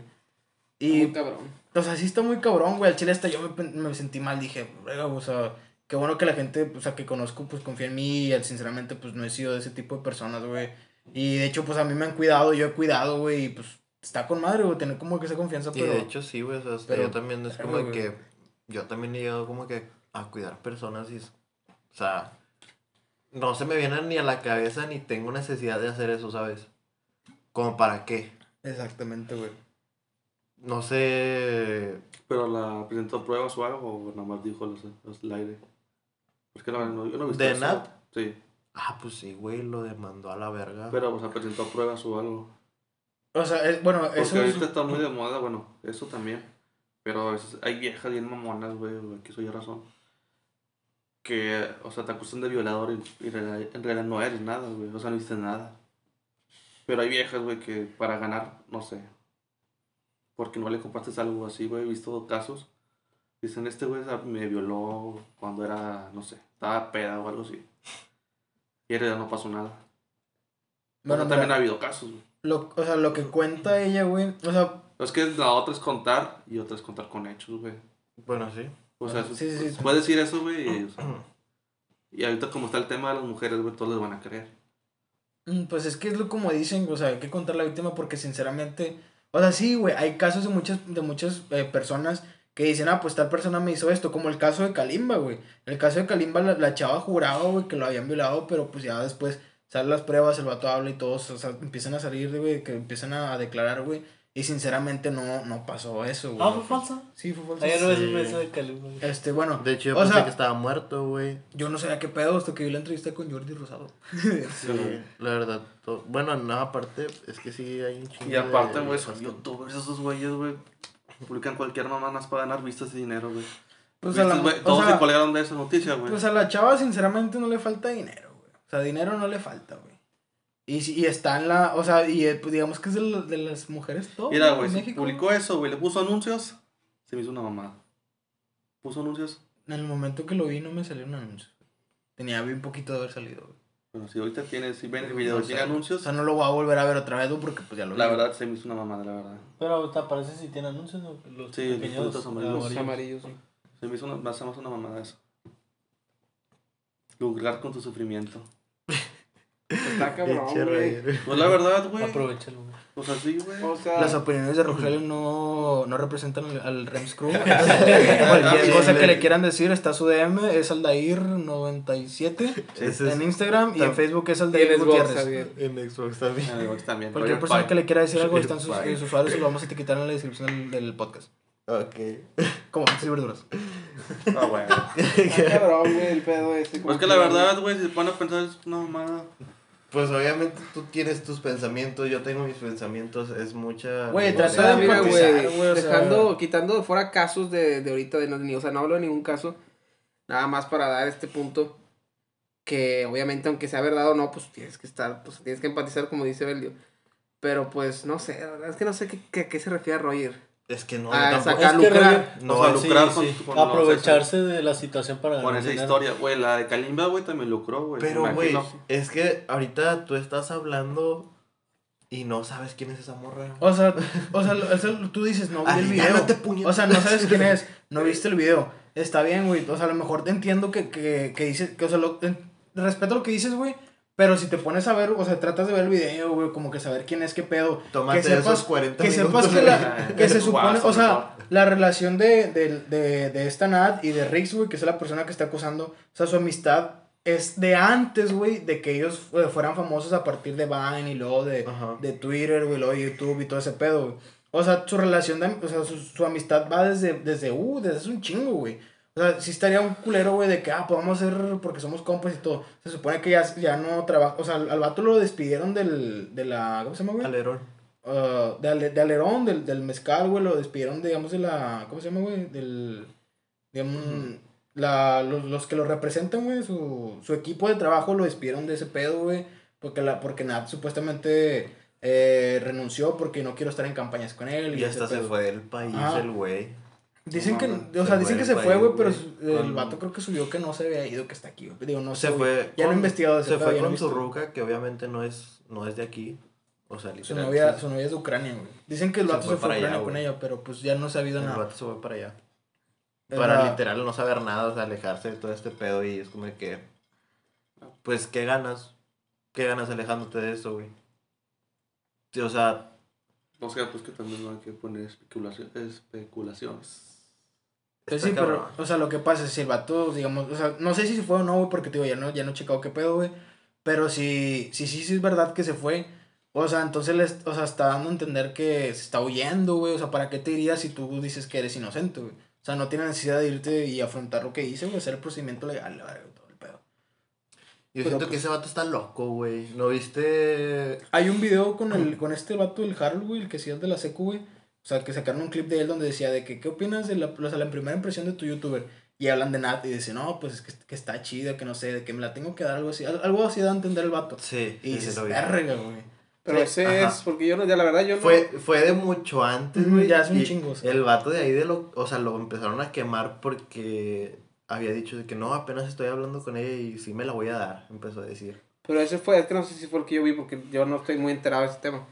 Y Muy cabrón. o sea, sí está muy cabrón, güey. Al chile hasta yo me, me sentí mal. Dije, "Verga, o sea, qué bueno que la gente, o sea, que conozco, pues confía en mí. Y sinceramente, pues no he sido de ese tipo de personas, güey. Y de hecho, pues a mí me han cuidado, yo he cuidado, güey. Y pues está con madre, güey, tener como que esa confianza, Y pero. de hecho sí, güey, o sea, hasta pero- yo también es como güey. que yo también he llegado como que a cuidar personas y, sea, no se me viene ni a la cabeza ni tengo necesidad de hacer eso, ¿sabes? Como para qué, Exactamente, güey. no sé, Pero la presentó pruebas o algo, o nada más dijo los, los el aire. Es que la verdad, no, yo no he visto ¿De eso. Nat? Sí. Ah, pues sí, güey, lo demandó a la verga. Pero, o sea, presentó pruebas o algo. O sea, es- bueno, Porque eso es- ahorita está muy de moda, bueno, eso también. Pero a veces hay viejas bien mamonas, güey, que soy razón. Que, o sea, te acusan de violador y, y en realidad- no eres nada, güey. O sea, no hiciste nada. Pero hay viejas, güey, que para ganar, no sé. Porque no le compartes algo así, güey. He visto casos. Dicen, este güey me violó cuando era, no sé, estaba peda o algo así. Y en realidad no pasó nada. bueno, Bueno, también mira, ha habido casos, güey. lo, o sea, lo que cuenta ella, güey, o sea, Es que la otra es contar y otra es contar con hechos, güey. Bueno, sí. O sea, Sí, sí, sí. puedes decir eso, güey. Y, o sea, y ahorita como está el tema de las mujeres, güey, todos les van a creer. Mm, Pues es que es lo como dicen, o sea, hay que contar la víctima porque sinceramente, o sea, sí, güey, hay casos de muchas, de muchas eh, personas que dicen, ah, pues tal persona me hizo esto, como el caso de Kalimba, güey. El caso de Kalimba, la, la chava juraba, güey, que lo habían violado, pero pues ya después salen las pruebas, el vato habla y todos, o sea, empiezan a salir, güey, que empiezan a, a declarar, güey. Y sinceramente no, no pasó eso, güey. Ah, fue falso. Sí, fue falso. Ayer no es Sí. un beso de Calumba. Este, bueno, De hecho, yo O pensé sea- que estaba muerto, güey. yo no sabía qué pedo hasta que vi la entrevista con Jordi Rosado. Sí, la verdad. Bueno, no, aparte, es que sí hay un chingo Y aparte, de- güey, son youtubers esos güeyes, güey. Publican cualquier mamá más para ganar vistas y dinero, güey. Pues a ¿Viste, la, güey? o Todos sea, se colgaron de esa noticia, güey. Pues a la chava, sinceramente, no le falta dinero, güey. O sea, dinero no le falta, güey. Y, si- y está en la. O sea, y eh, pues, digamos que es de, la- de las mujeres top. Mira, güey, si publicó eso, güey, le puso anuncios, se me hizo una mamada. Puso anuncios, En el momento que lo vi, no me salieron anuncios. Tenía bien poquito de haber salido, güey. pero si ahorita tienes, si ven el video No y tiene sé. O anuncios, sea, no lo voy a volver a ver otra vez, güey, porque pues ya lo vi. la verdad se me hizo una mamada, la verdad. Pero te aparece si tiene anuncios, ¿no? Los Sí, los pequeños amarillos. Los amarillos, sí. Se me hizo una, hace más una mamada eso. Lucrar con tu sufrimiento. Está cabrón, güey. Pues la verdad, güey. Aprovechalo, güey. Pues así, güey. O sea, Las opiniones de Rogelio no, no representan al, al Rems Crew. Cualquier cosa que le quieran decir, está su DM, es Aldair97 Ese en es Instagram y en Facebook es Aldair Xbox, Gutiérrez. En Xbox también. Ah, igual también. Cualquier persona que le quiera decir algo, están sus, sus usuarios y lo vamos a etiquetar en la descripción del, del podcast. Ok. Como frutas y verduras. Ah, bueno. Está cabrón, güey, el pedo ese. Pues que la verdad, güey, si se ponen a pensar, es una mamada. Pues obviamente tú tienes tus pensamientos, yo tengo mis pensamientos, es mucha... Güey, trata de empatizar, güey, güey, o sea- dejando, quitando de fuera casos de, de ahorita, de no, o sea, no hablo de ningún caso, nada más para dar este punto, que obviamente aunque sea verdad o no, pues tienes que estar, pues tienes que empatizar como dice Belio, pero pues no sé, la verdad es que no sé qué, qué, a qué se refiere a Roger. Es que no, Ah, tampoco... sacar Es que lucrar. No, No, a sí, lucrar sí, con, sí. con Aprovecharse de la situación para Con ganar esa dinero. historia, güey, la de Kalimba, güey, también lucró, güey. Pero, güey, es que ahorita tú estás hablando y no sabes quién es esa morra. O sea, o sea, o sea, tú dices, no vi el video. O sea, no sabes quién es, no viste el video. Está bien, güey. O sea, a lo mejor te entiendo que, que, que dices, que, o sea, lo, respeto lo que dices, güey. Pero si te pones a ver, o sea, tratas de ver el video, güey, como que saber quién es, qué pedo. Tómate que sepas, esos 40 que minutos. sepas que, la, que se supone, o sea, la relación de, de, de, de esta Nat y de Rix, güey, que es la persona que está acusando, o sea, su amistad es de antes, güey, de que ellos eh, fueran famosos a partir de Vine y luego de, Ajá. de Twitter, güey, luego de YouTube y todo ese pedo, güey. O sea, su relación, de, o sea, su, su amistad va desde, desde, uh, desde hace un chingo, güey. O sea, sí estaría un culero, güey, de que, ah, podemos hacer porque somos compas y todo. Se supone que ya, ya no trabaja, o sea, al, al vato lo despidieron del, de la, ¿cómo se llama, güey? Alerón. Ah, de, de Alerón, del, del Mezcal, güey, lo despidieron, digamos, de la, ¿cómo se llama, güey? Del, digamos, la, los, los que lo representan, güey, su, su equipo de trabajo lo despidieron de ese pedo, güey, porque, la, porque Nat supuestamente eh, renunció porque no quiero estar en campañas con él. Y hasta se fue del país el güey. Dicen No que, o sea, se dicen fue que se fue, güey, pero el vato creo que subió que no se había ido, que está aquí, güey. Digo, no sé, Se fue. Ya no he investigado Se fue con su ruca, que obviamente no es, no es de aquí. O sea, Su novia, sí, su novia es de Ucrania, güey. Dicen que el Se vato fue se fue a Ucrania con ella, pero pues ya no se ha habido El nada. vato se fue para allá. Para literal no saber nada, o sea, alejarse de todo este pedo y es como que. Pues, ¿qué ganas? ¿Qué ganas alejándote de eso, güey? O sea, O sea, pues que también no hay que poner especulaciones. Pues sí, pero, o sea, lo que pasa es si el vato, digamos, o sea, no sé si se fue o no, güey, porque te digo, ya no, ya no he checado qué pedo, güey. Pero si, si sí, sí es verdad que se fue, o sea, entonces les, o sea, está dando a entender que se está huyendo, güey. O sea, ¿para qué te irías si tú dices que eres inocente, güey? O sea, no tiene necesidad de irte y afrontar lo que hice, güey, hacer el procedimiento legal, verga, todo el pedo. Yo Pero, siento que pues- ese vato está loco, güey. ¿No viste? Hay un video con el con este vato del Harold, güey, el que sí es de la secu, güey. O sea, que sacaron un clip de él donde decía de que, ¿qué opinas de la, o sea, la primera impresión de tu youtuber? Y hablan de Nat y dice, no, pues es que, que está chido, que no sé, de que me la tengo que dar, algo así. Al- Algo así da a entender el vato. Sí, Y sí, dices, lo vi. verga, güey. Pero Sí, ese ajá. es, porque yo no, ya la verdad yo no. Fue, fue de mucho antes, güey. ya es un chingo, o sea. El vato de ahí de lo, o sea, lo empezaron a quemar porque había dicho de que no, apenas estoy hablando con ella y sí me la voy a dar, empezó a decir. Pero ese fue, es que no sé si fue el que yo vi porque yo no estoy muy enterado de ese tema.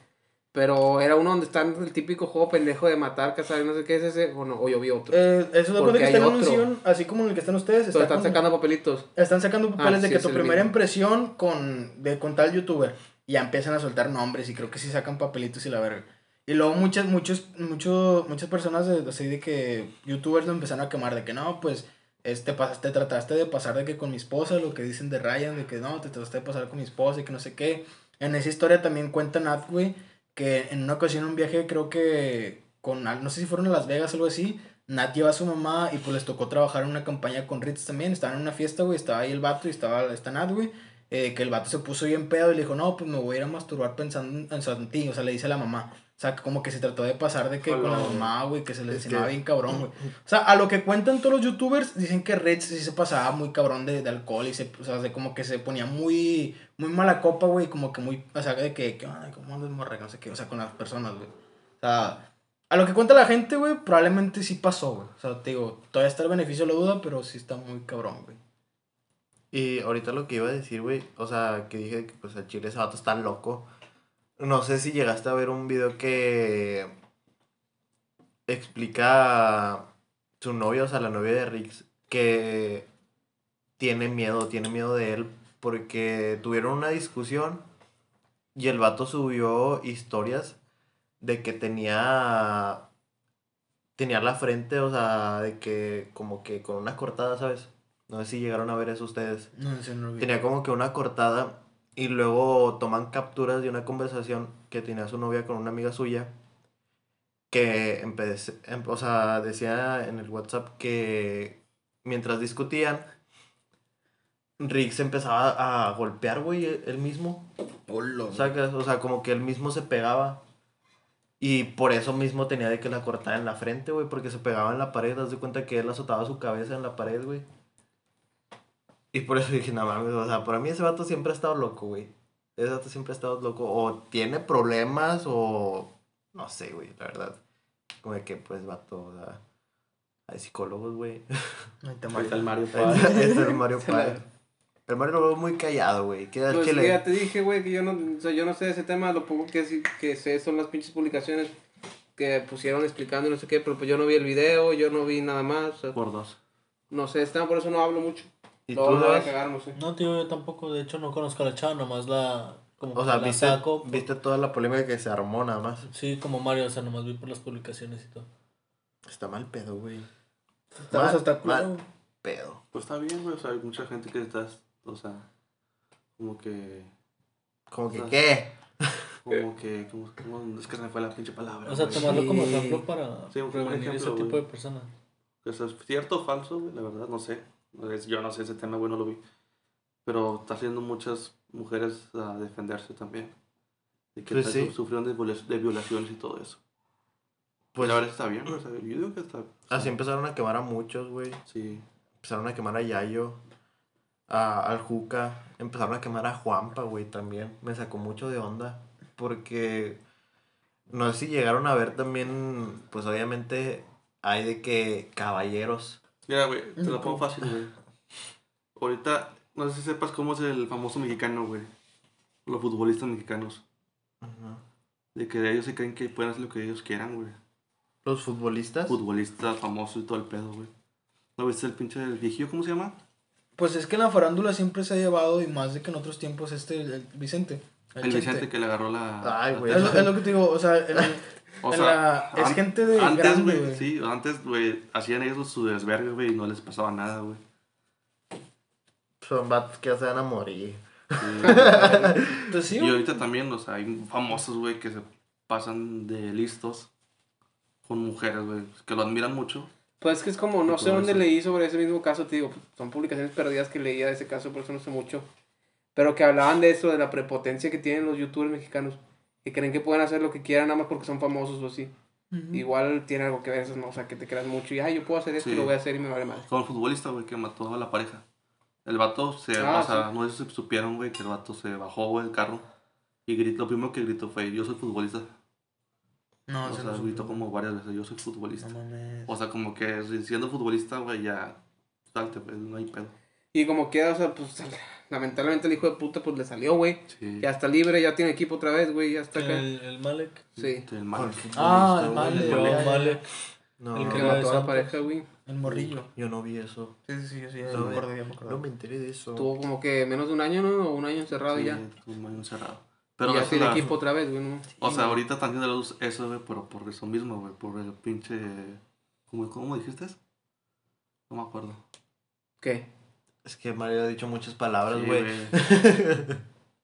Pero era uno donde está el típico juego pendejo de matar, cazar, no sé qué es ese, o no, o yo vi otro. Eh, cuenta que está en otro. anuncio, así como en el que están ustedes. Está están con- sacando papelitos. Están sacando papeles Ah, de sí, que tu primera mismo. impresión con, de, con tal youtuber. Y ya empiezan a soltar nombres y creo que sí sacan papelitos y la verga. Y luego muchas, muchos, muchos, muchas personas de, así de que youtubers lo empezaron a quemar de que no, pues este, pas- te trataste de pasar de que con mi esposa, lo que dicen de Ryan, de que no, te trataste de pasar con mi esposa y que no sé qué. En esa historia también cuenta Nat, güey, que en una ocasión un viaje creo que con, no sé si fueron a Las Vegas o algo así, Nat lleva a su mamá y pues les tocó trabajar en una campaña con Ritz también, estaban en una fiesta, güey, estaba ahí el vato y estaba esta Nat, güey, eh, que el vato se puso bien pedo y le dijo, no, pues me voy a ir a masturbar pensando en, en ti, o sea, le dice a la mamá. O sea, como que se trató de pasar de que con la mamá, güey, que se le enseñaba que- bien cabrón, güey. O sea, a lo que cuentan todos los youtubers, dicen que Ritz sí se pasaba muy cabrón de, de alcohol y se, o sea, de como que se ponía muy, muy mala copa, güey, como que muy, o sea, de que, ¿qué onda? ¿Cómo andas, morra? No sé qué, o sea, con las personas, güey. O sea, a lo que cuenta la gente, güey, probablemente sí pasó, güey. O sea, te digo, todavía está el beneficio de la duda, pero sí está muy cabrón, güey. Y ahorita lo que iba a decir, güey, o sea, que dije que pues el chile ese vato está loco. No sé si llegaste a ver un video que explica su novia, o sea, la novia de Rix, que tiene miedo, tiene miedo de él porque tuvieron una discusión y el vato subió historias de que tenía tenía la frente, o sea, de que como que con una cortada, ¿sabes? No sé si llegaron a ver eso ustedes. No, serio, no lo vi. Tenía como que una cortada y luego toman capturas de una conversación que tenía su novia con una amiga suya que empecé, em- o sea, decía en el WhatsApp que mientras discutían Rick se empezaba a golpear, güey, él mismo. ¿Sacas? O sea, como que él mismo se pegaba. Y por eso mismo tenía de que la cortara en la frente, güey, porque se pegaba en la pared. Haz de cuenta que él azotaba su cabeza en la pared, güey. Y por eso dije, no mames, o sea, para mí ese vato siempre ha estado loco, güey. Ese vato siempre ha estado loco. O tiene problemas, o no sé, güey, la verdad. Como de que, pues, vato, o sea, hay psicólogos, güey. Ahí está está el Mario. Mario Ahí está- está el Mario Páez. El Mario lo veo muy callado, güey. ¿Qué Pues qué que le- ya te dije, güey, que yo no, o sea, yo no sé de ese tema, lo poco que, sí- que sé son las pinches publicaciones que pusieron explicando y no sé qué, pero pues yo no vi el video, yo no vi nada más, o sea, Por dos. no sé, tema, por eso no hablo mucho. ¿Y No, tú, no no tío, yo tampoco, de hecho no conozco a la chava, nomás la... Como O sea, la viste, saco. viste toda la polémica que se armó nada más. Sí, como Mario, o sea, nomás vi por las publicaciones y todo. Está mal pedo, güey. Estamos Mal- hasta culo. mal pedo. Pues está bien, güey. O sea, hay mucha gente que está, o sea, como que, Como que, sea, ¿qué? como que, como, como- es que se me fue la pinche palabra. O sea, tomarlo como Sí. ejemplo para Sí, como prevenir ejemplo, ese tipo de personas. Que es cierto o falso, güey, la verdad, no sé. Es- Yo no sé ese tema, güey, no lo vi. Pero está haciendo muchas mujeres a defenderse también. De que Pues sí. sufrieron de, de violaciones y todo eso. Pues verdad está bien. O sea, yo digo que está. así empezaron a quemar a muchos, güey. Sí. Empezaron a quemar a Yayo, a, al Juca. Empezaron a quemar a Juanpa, güey, también. Me sacó mucho de onda. Porque no sé si llegaron a ver también, pues obviamente hay de que caballeros. Mira, güey, te lo pongo fácil, güey. Ahorita, no sé si sepas cómo es el famoso mexicano, güey. Los futbolistas mexicanos. De que ellos se creen que pueden hacer lo que ellos quieran, güey. Los futbolistas. Futbolistas famosos y todo el pedo, güey. ¿No viste el pinche del viejillo? ¿Cómo se llama? Pues es que en la farándula siempre se ha llevado, y más de que en otros tiempos, este, el Vicente. El. Vicente que le agarró la. Ay, güey. Es lo, teta. es lo que te digo, o sea, en, O sea, la- es an- gente de antes, güey. Sí, antes, güey, hacían ellos su desvergue, güey, y no les pasaba nada, güey. Son vatos que ya se van a morir. Sí. Pues sí, y ahorita también, o sea, hay famosos, güey, que se pasan de listos con mujeres, güey, que lo admiran mucho. Pues es que es como, no sé dónde eso. leí sobre ese mismo caso, te digo, son publicaciones perdidas que leía de ese caso, por eso no sé mucho. Pero que hablaban de eso, de la prepotencia que tienen los youtubers mexicanos, que creen que pueden hacer lo que quieran nada más porque son famosos o así. Igual tiene algo que ver eso, ¿no? O sea, que te creas mucho y, ay, yo puedo hacer esto y Sí. lo voy a hacer y me vale más. Como el futbolista, güey, que mató a la pareja. El vato se, Ah, o sea, sí. no sé si supieron, güey, que el vato se bajó, güey, del carro. Y gritó, lo primero que gritó fue, yo soy futbolista. No, o se sea, lo gritó como varias veces, yo soy futbolista. No mames. O sea, como que si- siendo futbolista, güey, ya, salte, pues, no hay pedo. Y como queda, o sea, pues lamentablemente el hijo de puta pues le salió, güey. Sí. Ya está libre, ya tiene equipo otra vez, güey, ya está acá. El, el Malek. Sí. El mal. Ah, el. Malek. El ya, ya. Malek. No, El Que de mató a la pareja, güey. El morrillo. yo no vi eso. Sí, sí, sí, sí, ya No, me ya. No me enteré de eso. Tuvo como que menos de un año, ¿no? O un año encerrado Sí, y ya. estuvo muy encerrado. y Pero ya eso tiene la- equipo otra vez, güey, ¿no? O sea, ahorita están haciendo la luz eso, güey, pero por eso mismo, güey, por el pinche... ¿Cómo, cómo dijiste? No me acuerdo. ¿Qué? Es que Mario ha dicho muchas palabras, Sí, güey.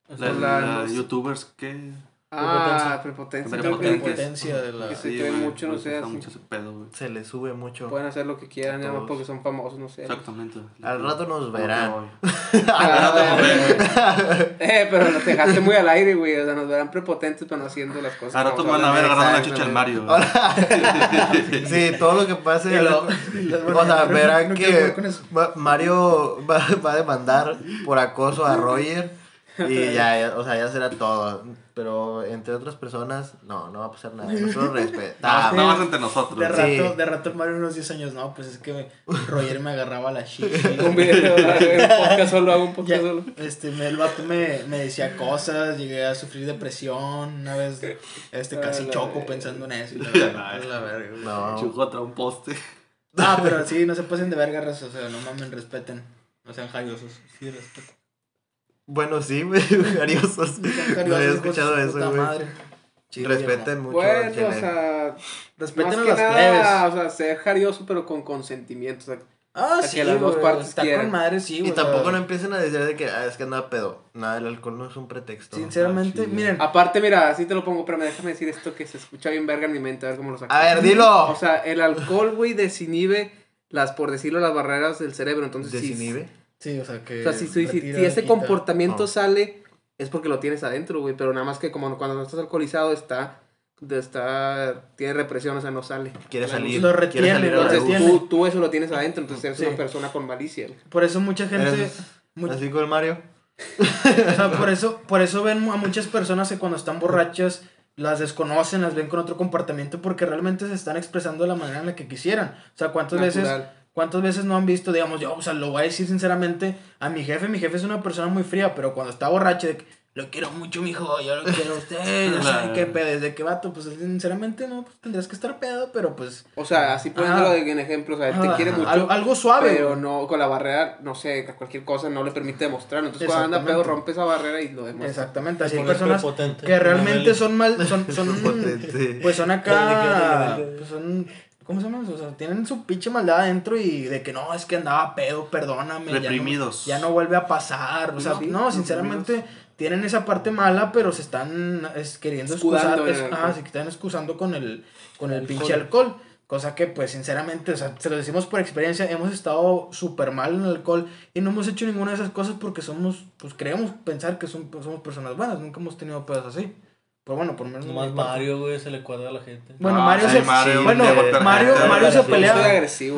La, Por la- la- youtubers que... Ah, prepotencia. Prepotencia. Prepotencia de la... Que se creen güey, mucho, no les sé, mucho ese pedo, güey. Se le sube mucho. Pueden hacer lo que quieran, nada más porque son famosos, no sé. Exactamente. Al rato nos verán. que hoy. Ah, eh, pero los dejaste muy al aire, güey. O sea, nos verán prepotentes, pero no haciendo las cosas. Al rato van a ver agarrando la chucha al. Mario. Sí, todo lo que pase. O sea, verán que Mario va, va a demandar por acoso a Roger. Y ya, ya, o sea, ya será todo. Pero entre otras personas, no, no va a pasar nada. Nosotros No, respetamos. no más entre nosotros. De güey. Sí. rato, de rato Mario unos 10 años, no, pues es que Roger me agarraba la chichi. Un video, un podcast solo, hago un Ya, podcast solo. este, me- el vato me, me decía cosas, llegué a sufrir depresión, una vez este, casi Ah, la choco verga. pensando en eso. y la Ya, verga, no, la verga, güey. No. Chocó contra un poste. Ah, pero sí, no se pasen de verga, o sea, no mamen, respeten, no sean jariosos. Sí, respeto. Bueno, sí, güey, jariosos. No había escuchado eso, güey. Respeten mucho. Bueno, o sea, Respeten más a que las nada, plebes. o sea, ser jarioso, pero con consentimiento. O sea, Ah, que sí, las dos güey, partes está quieran. con madre, sí, Y güey, o tampoco no empiecen a decir de que ah, es que andaba pedo. Nada, el alcohol no es un pretexto. Sinceramente, Ah, sí. miren, aparte, mira, así te lo pongo, pero me déjame decir esto que se escucha bien verga en mi mente, a ver cómo lo saco. A ver, dilo. O sea, el alcohol, güey, desinhibe las, por decirlo, las barreras del cerebro. Entonces, si- ¿Desinhibe? sí, o sea, que... O sea, si, si, si- ese comportamiento Oh. sale, es porque lo tienes adentro, güey. Pero nada más que como cuando no estás alcoholizado, está, está tiene represión, o sea, no sale. Quiere salir. Lo quiere retiene, salir Entonces, tú, tú eso lo tienes adentro, entonces eres Sí. una persona con malicia. güey. Por eso mucha gente... Eres mu- Así con el Mario. O sea, por eso, por eso ven a muchas personas que cuando están borrachas las desconocen, las ven con otro comportamiento porque realmente se están expresando de la manera en la que quisieran. O sea, ¿cuántas veces. Cuántas veces no han visto, digamos, yo, o sea, lo voy a decir sinceramente a mi jefe, mi jefe es una persona muy fría, pero cuando está borracho, de que, lo quiero mucho, mijo, yo lo quiero a usted, yo sé qué pedo, desde que vato, pues sinceramente no, pues tendrías que estar pedo, pero pues... O sea, así poniéndolo de en ejemplo, o sea, él te quiere mucho. algo, algo suave. Pero no, con la barrera, no sé, cualquier cosa no le permite demostrarlo. Entonces, cuando anda pedo, rompe esa barrera y lo demuestra. Exactamente, así hay personas que realmente son mal, son, son, pues son acá, pues son, ¿cómo se llama? O sea, tienen su pinche maldad adentro y de que no, es que andaba pedo, perdóname. ya no- Reprimidos. Ya no, vuelve a pasar, o sea, Sí, no, sinceramente tienen esa parte mala, pero se están es, queriendo excusar, Escudando es- el alcohol. se están excusando con el, con el Alcohol. pinche alcohol. Cosa que, pues, sinceramente, o sea, se lo decimos por experiencia, hemos estado súper mal en el alcohol y no hemos hecho ninguna de esas cosas porque somos, pues, creemos pensar que son, somos personas buenas, nunca hemos tenido pedos así. Pero bueno, por lo menos... Parte. Mario, güey, se le cuadra a la gente. Bueno, Ah, Mario sí, se, Mario, bueno, Mario. Mario se Yo pelea.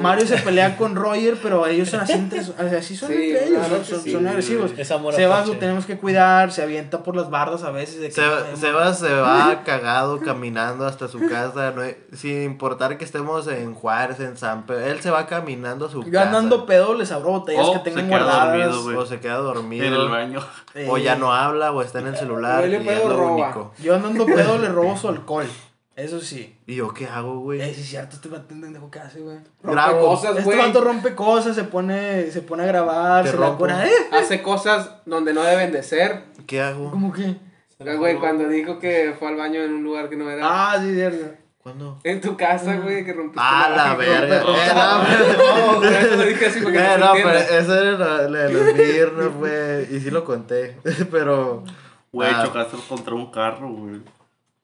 Mario se pelea con Roger, pero ellos son así, entre, así son Sí, entre ellos, claro son, que son- sí. son agresivos. Es amor Sebas lo tenemos que cuidar, se avienta por las bardas a veces. De que, Seba- "Ay, Sebas se va cagado caminando hasta su casa, no hay- sin importar que estemos en Juárez, en San Pedro, él se va caminando a su Yo casa. andando pedo les abro botellas O que se tengan queda guardadas. dormido, o se queda dormido, En el baño. o ya Eh, no habla, o está en el celular, Huele y es pedo, lo roba. único. Yo andando pedo le robo su alcohol. Eso sí. ¿Y yo qué hago, güey? Eh, es cierto, este vato pendejo que hace, güey. Rompe Grabo. cosas, Este güey. vato rompe cosas, se pone, se pone a grabar, Te se la cura, ¿eh? Hace cosas donde no deben de ser. ¿Qué hago? ¿Cómo que? Güey, cuando dijo que fue al baño en un lugar que no era. Ah, sí, cierto. ¿Cuándo? En tu casa, güey, que rompiste. Ah, la verga. Eh, no, No, por eso lo dije así porque Eh, no no, pero eso era lo, lo de los viernes, güey. Y sí lo conté. Pero. Güey, Ah. chocaste contra un carro, güey.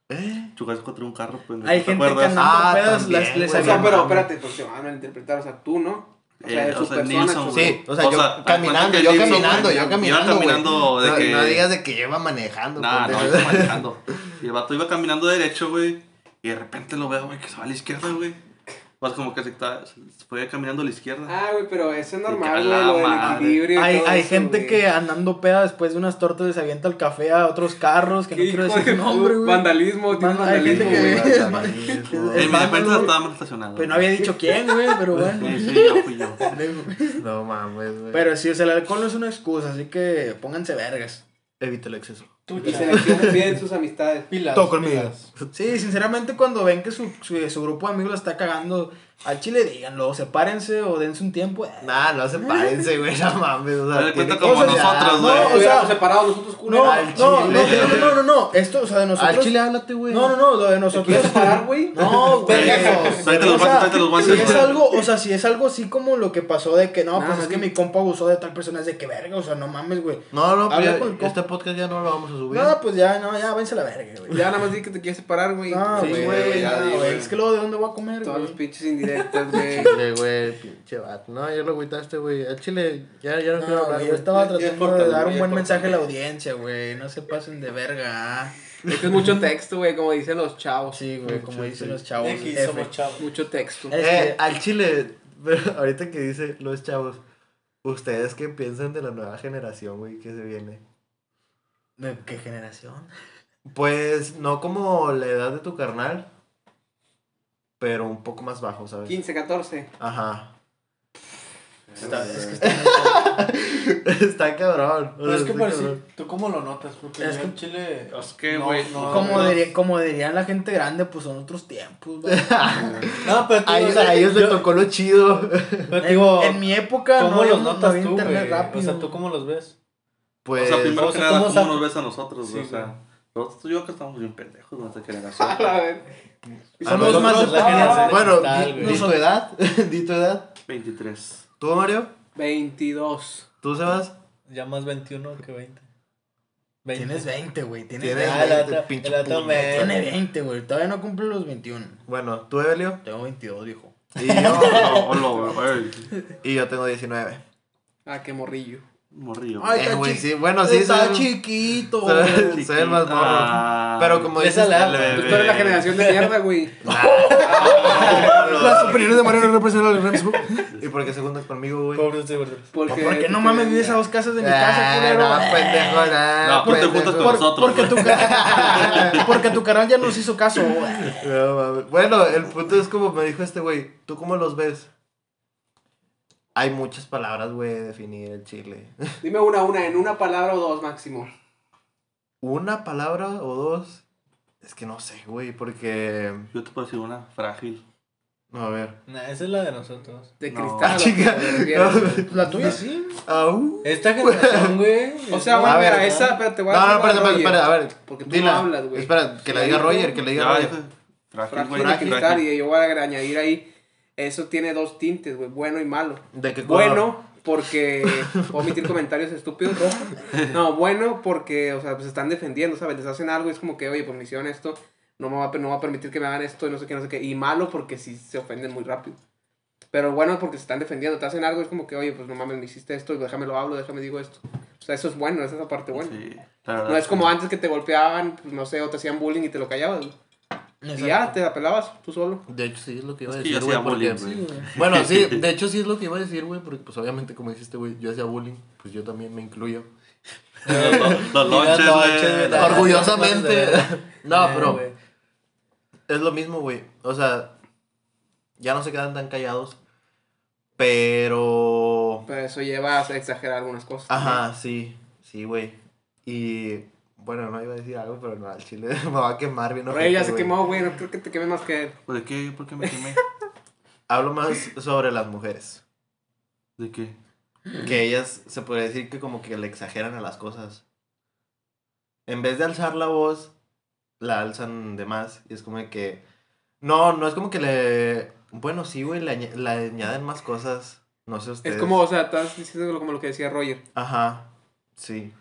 ¿Eh? Chocaste contra un carro, pues. Hay ¿te gente que acuerdas? andando Ah, también, les, les. O sea, pero espérate, porque se van a interpretar. O sea, tú, ¿no? sea, Eh, su o sea, persona, Nilsson. Sí, o sea, yo haz caminando, yo Nilsson, caminando, yo caminando. Iba caminando de no, que. no digas de que yo iba manejando. Nah, no, iba manejando. Y el vato iba caminando derecho, güey. Y de repente lo veo, güey, que se va a la izquierda, güey. Pues como que se, está- se fue caminando a la izquierda. Ah, güey, pero eso es normal, güey, lo del equilibrio y Hay, todo hay eso, gente güey. que andando peda después de unas tortas se avienta el café a otros carros, que no ¿Qué quiero decir nombre, güey. Vandalismo, tiene vandalismo, güey. En mi defensa vándalo, estaba mal estacionado. Pero no había dicho quién, güey, pero bueno. Sí, sí, yo fui yo. No mames, güey. Pero sí, o sea, el alcohol no es una excusa, así que pónganse vergas. evita el exceso. Y seleccionen bien sus amistades. Pilas. Todo conmigo. pilas. Sí, sinceramente cuando ven que su, su, su grupo de amigos la está cagando, al chile díganlo, sepárense o dense un tiempo. Nah, no se párense, güey, no mames. O sea, cuenta como nosotros, no, güey. o sea- Hubiéramos separado nosotros, No, no, al no, chile. no, no, no, no, esto, o sea, de nosotros. Al chile háblate, güey. No, no, no, lo de nosotros. ¿Quieres parar, güey? No, güey. Tráete los guantes, tráete los guantes, Si es güey. algo, o sea, si es algo así como lo que pasó de que no, Nah, pues es que mi compa abusó de tal persona, es de que verga, o sea, no mames, güey. No, no, Habla pero con el compa. este podcast ya no lo vamos a subir. No, pues ya, no, ya, váyanse a la verga, güey. Ya nada más di que te quieres separar, güey. No, güey, güey, no, güey. güey. Es que luego de dónde voy a comer, Todos los güey. pinches indirectas, güey. Chile, güey, pinche vato. No, ya lo agüitaste, güey. Al chile, ya, ya no, quiero hablar, güey, yo estaba tratando de dar un buen mensaje a la audiencia, güey. No se pasen de verga. Es que es mucho texto, güey, como dicen los chavos. Sí, güey, como dicen los chavos. X, F. somos chavos. Mucho texto. Es Eh, al chile, pero ahorita que dice los chavos, ¿ustedes qué piensan de la nueva generación, güey, que se viene? ¿De qué generación? Pues no como la edad de tu carnal, pero un poco más bajo, ¿sabes? 15, 14. Ajá. Está- es que está está cabrón. o Pero es que parece, cabrón. ¿tú cómo lo notas? Porque Es que- en Chile... Es que, no- güey, no- Como, no- diría- como dirían la gente grande, pues son otros tiempos, güey. No, pero tú, A o ellos, sea, a ellos les tocó lo chido. pero digo, en mi época ¿cómo no, los no notas había tú, internet güey? rápido. O sea, ¿tú cómo los ves? Pues, o sea, primero o que nada, ¿cómo ¿cómo nos ves a nosotros? Sí, o sea, nosotros yo que estamos bien pendejos, nuestra generación. Somos más de la generación bueno, di, di tu edad. di tu edad. 23. ¿Tú, Mario? 22. ¿Tú, Sebas? Ya más 21 que 20. 20. Tienes 20, güey. Tienes Tienes 20. Ah, el 20, otro- pinche Tiene 20, güey. Todavía no cumple los 21. Bueno, ¿tú, Evelio? Tengo 22, viejo. Y yo, No, hola, güey. y yo tengo 19. Ah, qué morrillo. Morrillo. Ay, Eh, está sí, bueno, sí, Está soy- chiquito. soy, soy el más morro. Ah. Pero como dices, la-. Tú eres la generación de mierda, güey. Las opiniones de Mario no representan el Remsbook. ¿Y por qué se juntas conmigo, güey? Porque, ¿Por qué no mames vives a dos casas de mi casa, Ah, culero? no, pendejo, no, No, tú te juntas con nosotros. porque, tu porque tu canal ya nos hizo caso. güey. Bueno, el punto es como me dijo este güey. ¿Tú cómo los ves? Hay muchas palabras, güey, de definir el chile. Dime una, una, en una palabra o dos máximo. ¿Una palabra o dos? Es que no sé, güey, porque... Yo te puedo decir una frágil. A ver. Nah, esa es la de nosotros. De No. cristal. Ah, ¿a chica. La tuya sí. Esta generación, güey. O sea, A bueno, ver, mira, ¿no? esa, pero te voy a No, no, de espera, espera, a ver. Porque tú Dila. no hablas, güey. Espera, que la diga. Roger, que la diga Roger. Frágil, Frágil de cristal y yo voy a añadir ahí, eso tiene dos tintes, güey, bueno y malo. ¿De qué color? Bueno, porque omitir comentarios estúpidos. No, bueno, porque, o sea, pues están defendiendo, ¿sabes? Les hacen algo y es como que, oye, pues me hicieron esto, no me va, a- no va a permitir que me hagan esto y no sé qué, no sé qué. Y malo porque sí se ofenden muy rápido. Pero bueno, porque se están defendiendo, te hacen algo es como que, oye, pues no mames, me hiciste esto, déjame lo hablo, déjame digo esto. O sea, eso es bueno, esa es la parte buena. Sí, la No es como antes que te golpeaban, pues no sé, o te hacían bullying y te lo callabas, güey. Y ya, te la pelabas tú solo. De hecho, sí es lo que iba a decir, güey. porque- güey. Bueno, sí, de hecho sí es lo que iba a decir, güey, porque pues obviamente como dijiste, güey, yo hacía bullying, pues yo también me incluyo. Los, los lonches, güey. Orgullosamente. No, pero es lo mismo, güey. O sea, ya no se quedan tan callados, pero... Pero eso lleva a exagerar algunas cosas. Ajá, sí, sí, güey. Y bueno, no iba a decir algo, pero no, al chile me va a quemar bien. Rey ya se güey. quemó, güey, no creo que te queme más que él. ¿Pues ¿De qué? ¿Por qué me quemé? Hablo más sobre las mujeres. ¿De qué? Que ellas se puede decir que como que le exageran a las cosas. En vez de alzar la voz, la alzan de más. Y es como que... No, no es como que le... Bueno, sí, güey, le, añ- le añaden más cosas. No sé ustedes. Es como, o sea, estás diciendo como lo que decía Roger. Ajá, sí.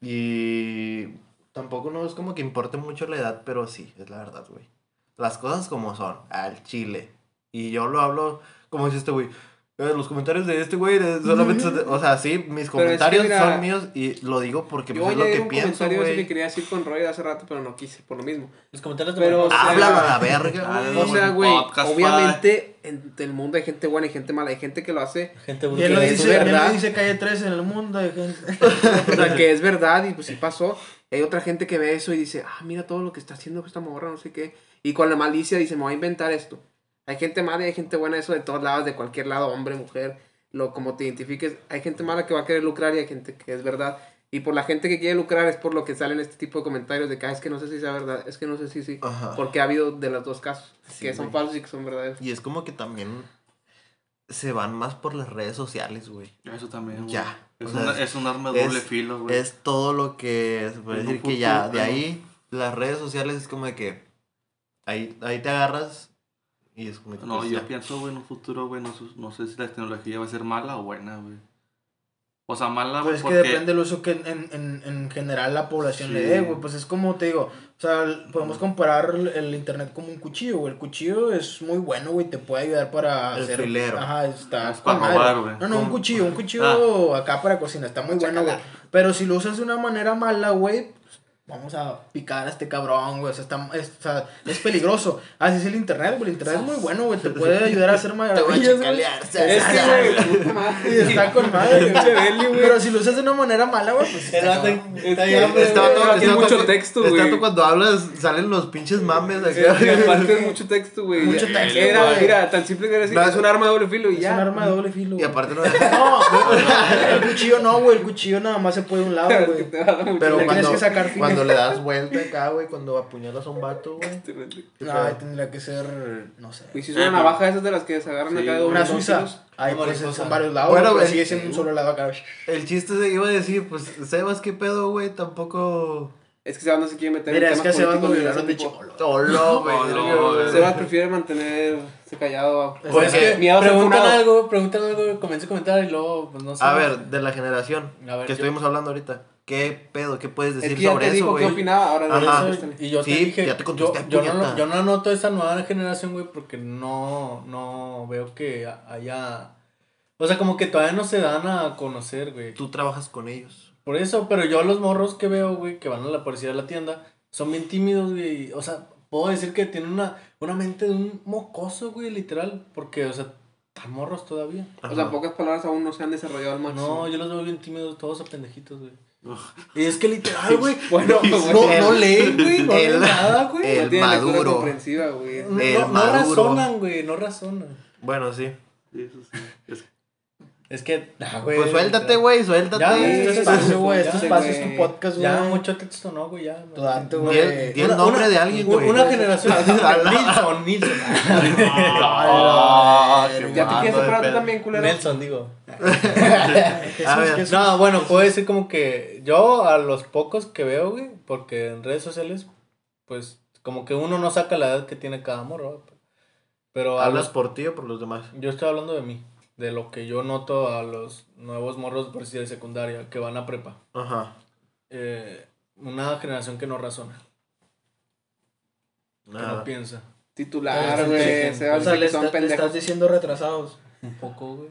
Y tampoco no es como que importe mucho la edad, pero sí, es la verdad, güey. Las cosas como son, al chile. Y yo lo hablo, como dice este güey, Los comentarios de este güey solamente son de- O sea, sí, mis Pero es que comentarios mira, son míos y lo digo porque Yo pues, es lo que un pienso, ese que quería decir con Roy hace rato, pero no quise, por lo mismo. Los comentarios de Pero, o sea, Háblalo a la verga, Ah, güey. O sea, güey, obviamente en el mundo hay gente buena y gente mala. Hay gente que lo hace, Gente Y él lo que dice, él verdad. lo dice calle 3 en el mundo. Hay gente. o sea, que es verdad y pues sí pasó. Hay otra gente que ve eso y dice, ah, mira todo lo que está haciendo esta morra, no sé qué. Y con la malicia dice, me voy a inventar esto. Hay gente mala y hay gente buena, eso de todos lados, de cualquier lado, hombre, mujer, lo como te identifiques. Hay gente mala que va a querer lucrar y hay gente que es verdad. Y por la gente que quiere lucrar es por lo que salen este tipo de comentarios de que "Ah, es que no sé si sea verdad, es que no sé si sí. Ajá. Porque ha habido de los dos casos, Sí, que son güey. falsos y que son verdaderos. Y es como que también se van más por las redes sociales, güey. Eso también, güey. Ya. Es, O sea, una- es un arma de doble es- filo, güey. Es todo lo que se puede decir que ya de ahí las redes sociales es como de que ahí, ahí te agarras y es como que No, pues, yo pienso, güey, en un futuro, güey, no, sé- no sé si la tecnología va a ser mala o buena, güey. O sea, mala, güey, Pues es que porque... depende del uso que en, en, en general la población le dé, güey. Pues es como te digo, o sea, podemos comparar el- internet como un cuchillo, güey. El cuchillo es muy bueno, güey, te puede ayudar para El hacer... filero. Ajá, está Es con para madre. robar, güey. No, no, un cuchillo, un cuchillo acá para cocina, está muy bueno, güey. Pero si lo usas de una manera mala, güey, pues, vamos a picar a este cabrón, güey. O sea, está, es, o sea, es peligroso. Así es el internet, güey. El internet es muy bueno, güey. Te puede ayudar a hacer maravillas, güey. Es que, güey, está con madre. Pero si lo usas de una manera mala, güey, pues. Está está. Este hay mucho texto, Este güey. vato cuando hablas salen los pinches mames aparte es mucho texto, güey. Mucho texto, Era, mira, tan simple que era decir, No, es un arma de doble filo y Es ya. un arma de doble filo. Y aparte no No, el cuchillo no, güey. El cuchillo nada más se puede de un lado, Es güey. te Pero tienes que sacar. Cuando le das vuelta acá, güey, cuando apuñalas a un vato, güey. No, ahí tendría que ser, no sé. Y si es una navaja esas de las que se agarran Sí, acá de Una dos suiza. Ahí pues son varios lados. Bueno, pero güey. sigue siendo un solo lado acá. El chiste se iba a decir, pues, Sebas, ¿qué pedo, güey? Tampoco... Es que Sebas no se quiere meter Mira, en es que a temas Sebas lo violaron de tipo. chivolo. Tolo, güey. Sebas prefiere mantenerse callado. Pues es que miedo Preguntan algo, preguntan algo, comienza a comentar y luego, pues no sé. A ver, de la generación A ver, que yo- estuvimos hablando ahorita. ¿Qué pedo? ¿Qué puedes Es decir que ya sobre te eso, dijo qué güey? opinaba, ahora Ajá. no Eso, y yo te Sí, dije, ya te yo, contesté, yo no, yo no noto esa nueva generación, güey, porque no, no veo que haya... O sea, como que todavía no se dan a conocer, güey. Tú trabajas con ellos. Por eso, pero yo los morros que veo, güey, que van a la policía de la tienda, son bien tímidos, güey. O sea, puedo decir que tienen una, una mente de un mocoso, güey, literal. Porque, o sea, están morros todavía. O sea, pocas palabras aún no se han desarrollado al máximo. No, yo los veo bien tímidos, todos a pendejitos, güey. Y es que literal, güey. Bueno, no, güey. no, no leen, güey, no leen El- nada, güey. el no tienen lectura maduro. comprensiva, güey. No, el no maduro. razonan, güey, no razonan. Bueno, sí. Sí, eso sí. Es- Es que, ah, güey. Pues suéltate, güey, suéltate. Ya, Este espacio, güey. Este espacio es tu podcast, güey. Ya, mucho texto, no, güey, ya. Tú date, Di güey. el, di el nombre de alguien, güey. Una generación. Nilson, Nilson. Ah, qué Ya te quieres separar también, culero. Nelson, digo. A ver. No, bueno, puedo decir como que yo a los pocos que veo, güey, porque en redes sociales, pues como que uno no saca la edad que tiene cada morro. Pero ¿Hablas por ti o por los demás? yo estoy hablando de mí, de lo que yo noto a los nuevos morros por decir de secundaria que van a prepa. Ajá. Eh, una generación que no razona, que no Nada. piensa. Titular, Sí, güey. sí, sí. Se va a O sea, le, está- estás diciendo retrasados. Un poco, güey.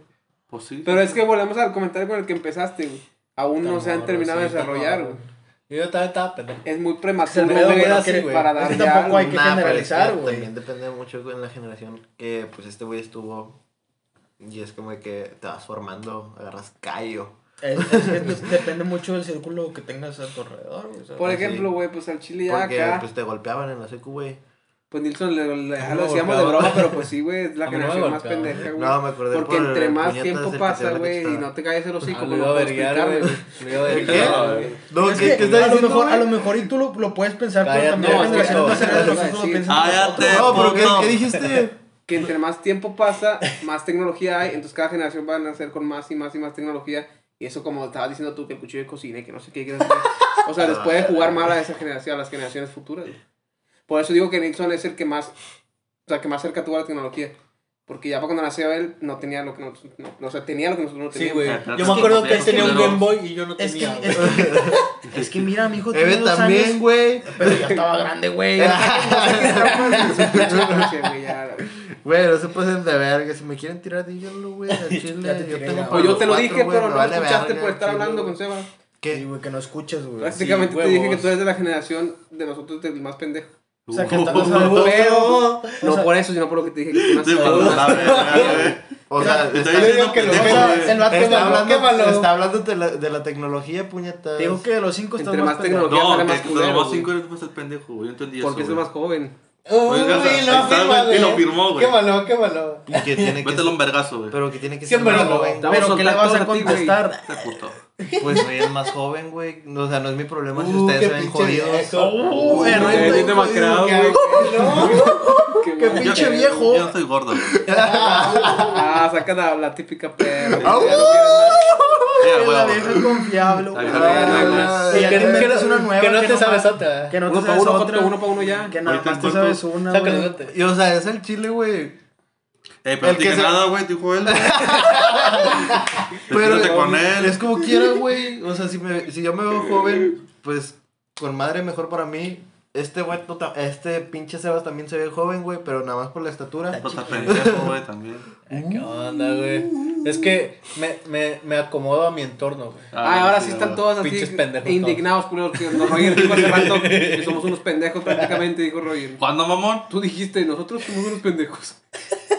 Pues sí. Pero es que volvemos al comentario con el que empezaste, güey. Aún no se han terminado de desarrollar, güey. Yo también estaba pendejo. Es muy Es el prematuro güey, así, para Es dar tampoco hay que Nah, pero es generalizar, que güey. También depende mucho con la generación que pues este güey estuvo y es como que te vas formando, agarras callo. Es, es que de- depende mucho del círculo que tengas a tu alrededor, güey. o sea, Por Así. ejemplo, güey, pues al chile ya Porque acá. pues te golpeaban en la secu, güey. Pues Nilsson le, lo de golpeaba. broma, pero pues sí, güey, es la A mí no me generación más golpeaba. pendeja, güey. No, me acordé Porque por entre más puñetas tiempo el que te pasa, güey, y no te caes el hocico, Ah, pues lo no iba a puedo verguiar, explicar, güey. güey. Lo iba a ¿Qué? verguiar, No, güey. güey. No, Es ¿qué, que qué estás a lo diciendo, mejor, a lo güey? mejor y tú lo, lo puedes pensar, Cállate, también no, las es que generaciones no, más cercanas no, nosotros lo sí. pensamos Cállate. nosotros. No, pero ¿qué, puto. qué dijiste? Que entre más tiempo pasa, más tecnología hay, entonces cada generación va a nacer con más y más y más tecnología. Y eso como estabas diciendo tú, que el cuchillo de cocina y que no sé qué. que no sé qué. O sea, les puede jugar mal a esa generación, a las generaciones futuras. güey. Por eso digo que Nilsson es el que más, o sea, que más cerca tuvo a la tecnología. Porque ya para cuando nació él, no tenía lo que nosotros, no, o sea, tenía lo que nosotros no Sí, teníamos. güey. Ah, pero Yo es me acuerdo que él tenía un no. Game Boy y yo no Es que, tenía, es, güey. que, es que mira, mi hijo tiene Eve dos también, años, güey. pero ya estaba grande, güey. Sí, güey, no se pasen de verga. Si me quieren tirar, díganlo, güey. Al chile. Yo tengo para Pues yo te lo cuatro, dije, güey, pero no vale escuchaste verga, por estar chile, hablando güey. con Seba. Sí, ¿Qué? güey, que no escuchas, güey. Prácticamente Sí, te dije que tú eres de la generación de nosotros del más pendejo. O sea, que estás- o sea, Pero, no sea- por eso, sino por lo que te dije que tú Sí, güey. O sea, está, estoy diciendo que está hablando, está hablando de la, de la tecnología, puñetas. Te digo que de los cinco Entre más más pendejo. tecnología- No, más de culero, los cinco eres más el pendejo, güey. Yo entendí eso. Porque es el más joven. Uy, Oiga, o sea, ahí no, está, güey, y lo firmó, güey. Quémalo, quémalo. Y que tiene que Mételo un vergazo, güey. Pero que tiene que Sí, ser pero. Te vamos Pero a ¿qué le vas a contestar? Este puto. Pues soy el más joven, güey. O sea, no es mi problema si Uh, ustedes qué se ven jodidos. Uh, Güey, no, bien estoy demacrado, güey. Qué Qué pinche viejo. Yo no estoy gordo, güey. Ah, saca la, la típica perra. Au. Ya no quieres Sí, a Es la vieja confiable, güey. Ah, Que no- una nueva. que no te sabes otra. Que no te sabes uno, otra. Uno para uno ya. Que nada más te sabes una, güey. sácalo. Y o sea, es el chile, güey. Eh, pero El que se- nada, güey, dijo él. Pero con él. es como quiera, güey. O sea, si, me, si yo me veo joven, pues con madre mejor para mí. Este güey, no ta- este pinche Sebas también se ve joven, güey, pero nada más por la estatura. Está pendejo, güey, también. Ay, ¿Qué onda, güey? Es que me, me, me acomodo a mi entorno, güey. Ah, ahora sí están todos así Pinches pendejos indignados, culeros. Que no, Roger dijo hace rato que somos unos pendejos prácticamente, dijo Roger. ¿Cuándo, mamón? Tú dijiste, nosotros somos unos pendejos.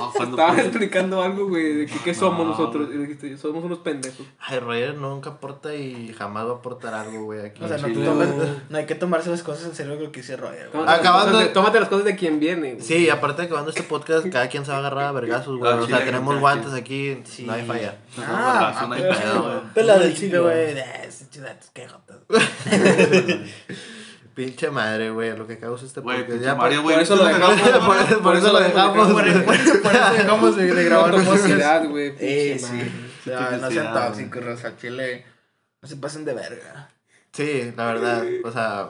Ah, ¿cuándo Estaban fue? explicando algo, güey, de que qué somos No, nosotros. Y dijiste, somos unos pendejos. Ay, Roger nunca aporta y jamás va a aportar algo, güey, aquí. O sea, no, te Chile. tomes- no hay que tomarse las cosas en serio lo que dice Roger, güey. Tómate, las Acabando cosas de- de, tómate las cosas de quien viene. güey. Sí, aparte de cuando este podcast, cada quien se va a agarrar a vergazos, güey. Ah, o sea, tenemos guantes aquí, Sí. no hay falla. No, Ah, no, no hay ah, pedo, güey. Pela del Dijiste, siglo. güey. de, "Sí, chidas, qué jotas". Pinche madre, güey, lo que causa este Güey, podcast. Ya, Mario, por- güey. por eso lo ¿viste dejamos, por, por- por eso lo dejamos. Por, por- por eso dejamos de, grabar toxicidad, güey. Eh, sí. O sea, no sean tóxicos, Rosa, chile. No se pasen de verga. Sí, la verdad, o sea,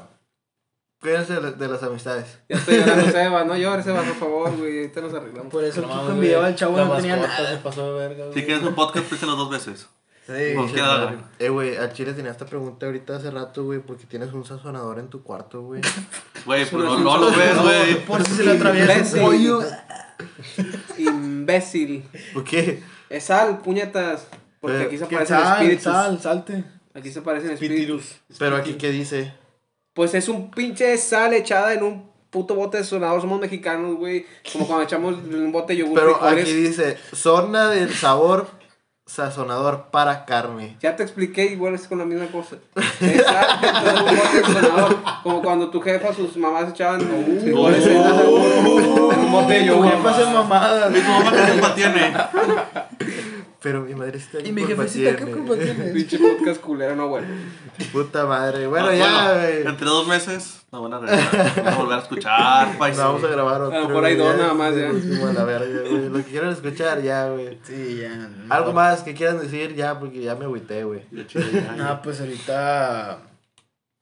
cuídense de, de las amistades. Ya estoy llorando, Seba. No llores, Seba, por favor, güey. Ahorita nos arreglamos. Por eso el Kiko güey. al chavo no tenía nada. se pasó de verga, Si quieres un podcast, pésenlo dos veces. Sí. Eh, güey, al chile tenía esta pregunta ahorita hace rato, güey, porque tienes un sazonador en tu cuarto, güey. Güey, pues no, no lo ves, güey. Por si se le atraviesa Imbécil. un pollo. Imbécil. ¿Por qué? Es sal, puñetas. Porque aquí se aparecen Sal, espíritus. sal, salte. Aquí se aparecen espíritus. Pero aquí, ¿qué dice? Pues es un pinche sal echada en un puto bote de sonador. Somos mexicanos, güey. Como cuando echamos un bote de yogur. Pero frijoles. aquí dice, zona del sabor sazonador para carne. Ya te expliqué, igual es con la misma cosa. Es dentro de un sonador. Como cuando tu jefa, sus mamás echaban frijoles en, en un bote de Tu yogur. jefa hace mamadas. Mi mamá qué culpa tiene. Pero mi madre está Y mi jefecita, ¿qué culpa tiene? Pinche podcast culero, no, bueno. Puta madre. Bueno, Ah, ya, güey. Entre dos meses nos van a regresar. Van a volver a escuchar, país. vamos a grabar otro. A lo mejor hay dos nada más, ya. pusimos a la verga, güey. Lo que quieran escuchar, ya, güey. Sí, ya. Algo más que quieran decir, ya, porque ya me agüité, güey. No, pues ahorita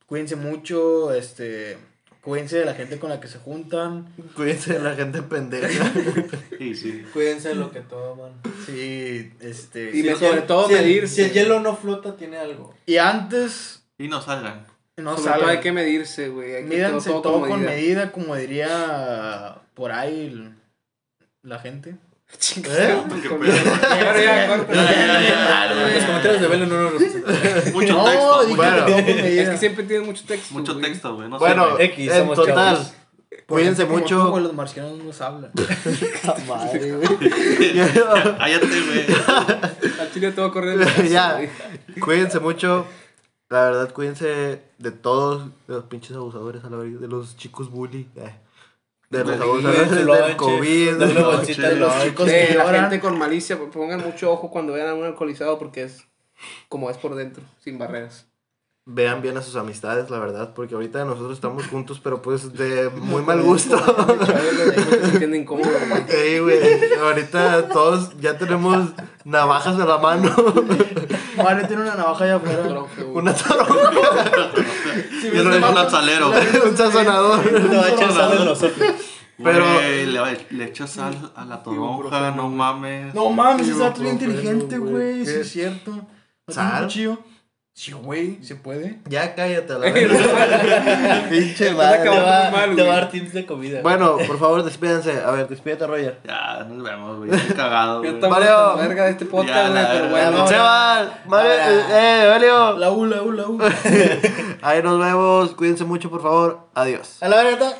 cuídense mucho, este, cuídense de la gente con la que se juntan. Cuídense de la gente pendeja. Sí, sí. Cuídense de lo que toman. Sí, este. Y sí. sobre todo si el- medirse. Si el hielo no flota, tiene algo. Y antes, Y no salgan. no Sobre todo salgan. hay que medirse, güey. Hay que Mídanse todo, con con medida. medida, como diría por ahí el- la gente. ¿Eh? Ya, corta. Los comentarios de Velo no nos. Mucho no, texto. dije mucho- Bueno. Es que siempre tienes mucho texto. Mucho güey. texto, güey. No Bueno, sé, X, en somos total, cuídense ejemplo, como mucho. güey, los marcianos nos hablan. Madre, güey. Cállate, güey. Al chile te va a correr Ya. Cuídense mucho. La verdad, cuídense de todos, los pinches abusadores a la verga, de los chicos bully, eh, de los Del COVID, de los chicos De que la lloran. gente con malicia, pongan mucho ojo cuando vean a un alcoholizado porque es como es por dentro, sin barreras. Vean bien a sus amistades, la verdad, porque ahorita nosotros estamos juntos, pero pues de muy mal gusto. Ey, güey, ahorita todos ya tenemos navajas a la mano, Mario tiene una navaja allá afuera. Una toronja, Yo no un alzalero. un sazonador. Te va a echar sal en los ojos. Pero- le, le echas sal a la toronja, no mames. No mames, Sí, ese vato es bien inteligente, güey. Sí, es cierto. ¿No ¿Sal? Sí, güey, se puede. Ya cállate a la verga. Pinche madre. Te va, mal, te va a dar tips de comida. Bueno, por favor, despídense. A ver, despídete, Roger. Ya, nos vemos, güey. Estoy cagado, Ya güey. Mario. la verga de este Ya, podcast, güey, pero bueno. Vamos. Sebas, Mario, eh, Evelio. La U, la U, la U. Ahí nos vemos. Cuídense mucho, por favor. Adiós. A la verga.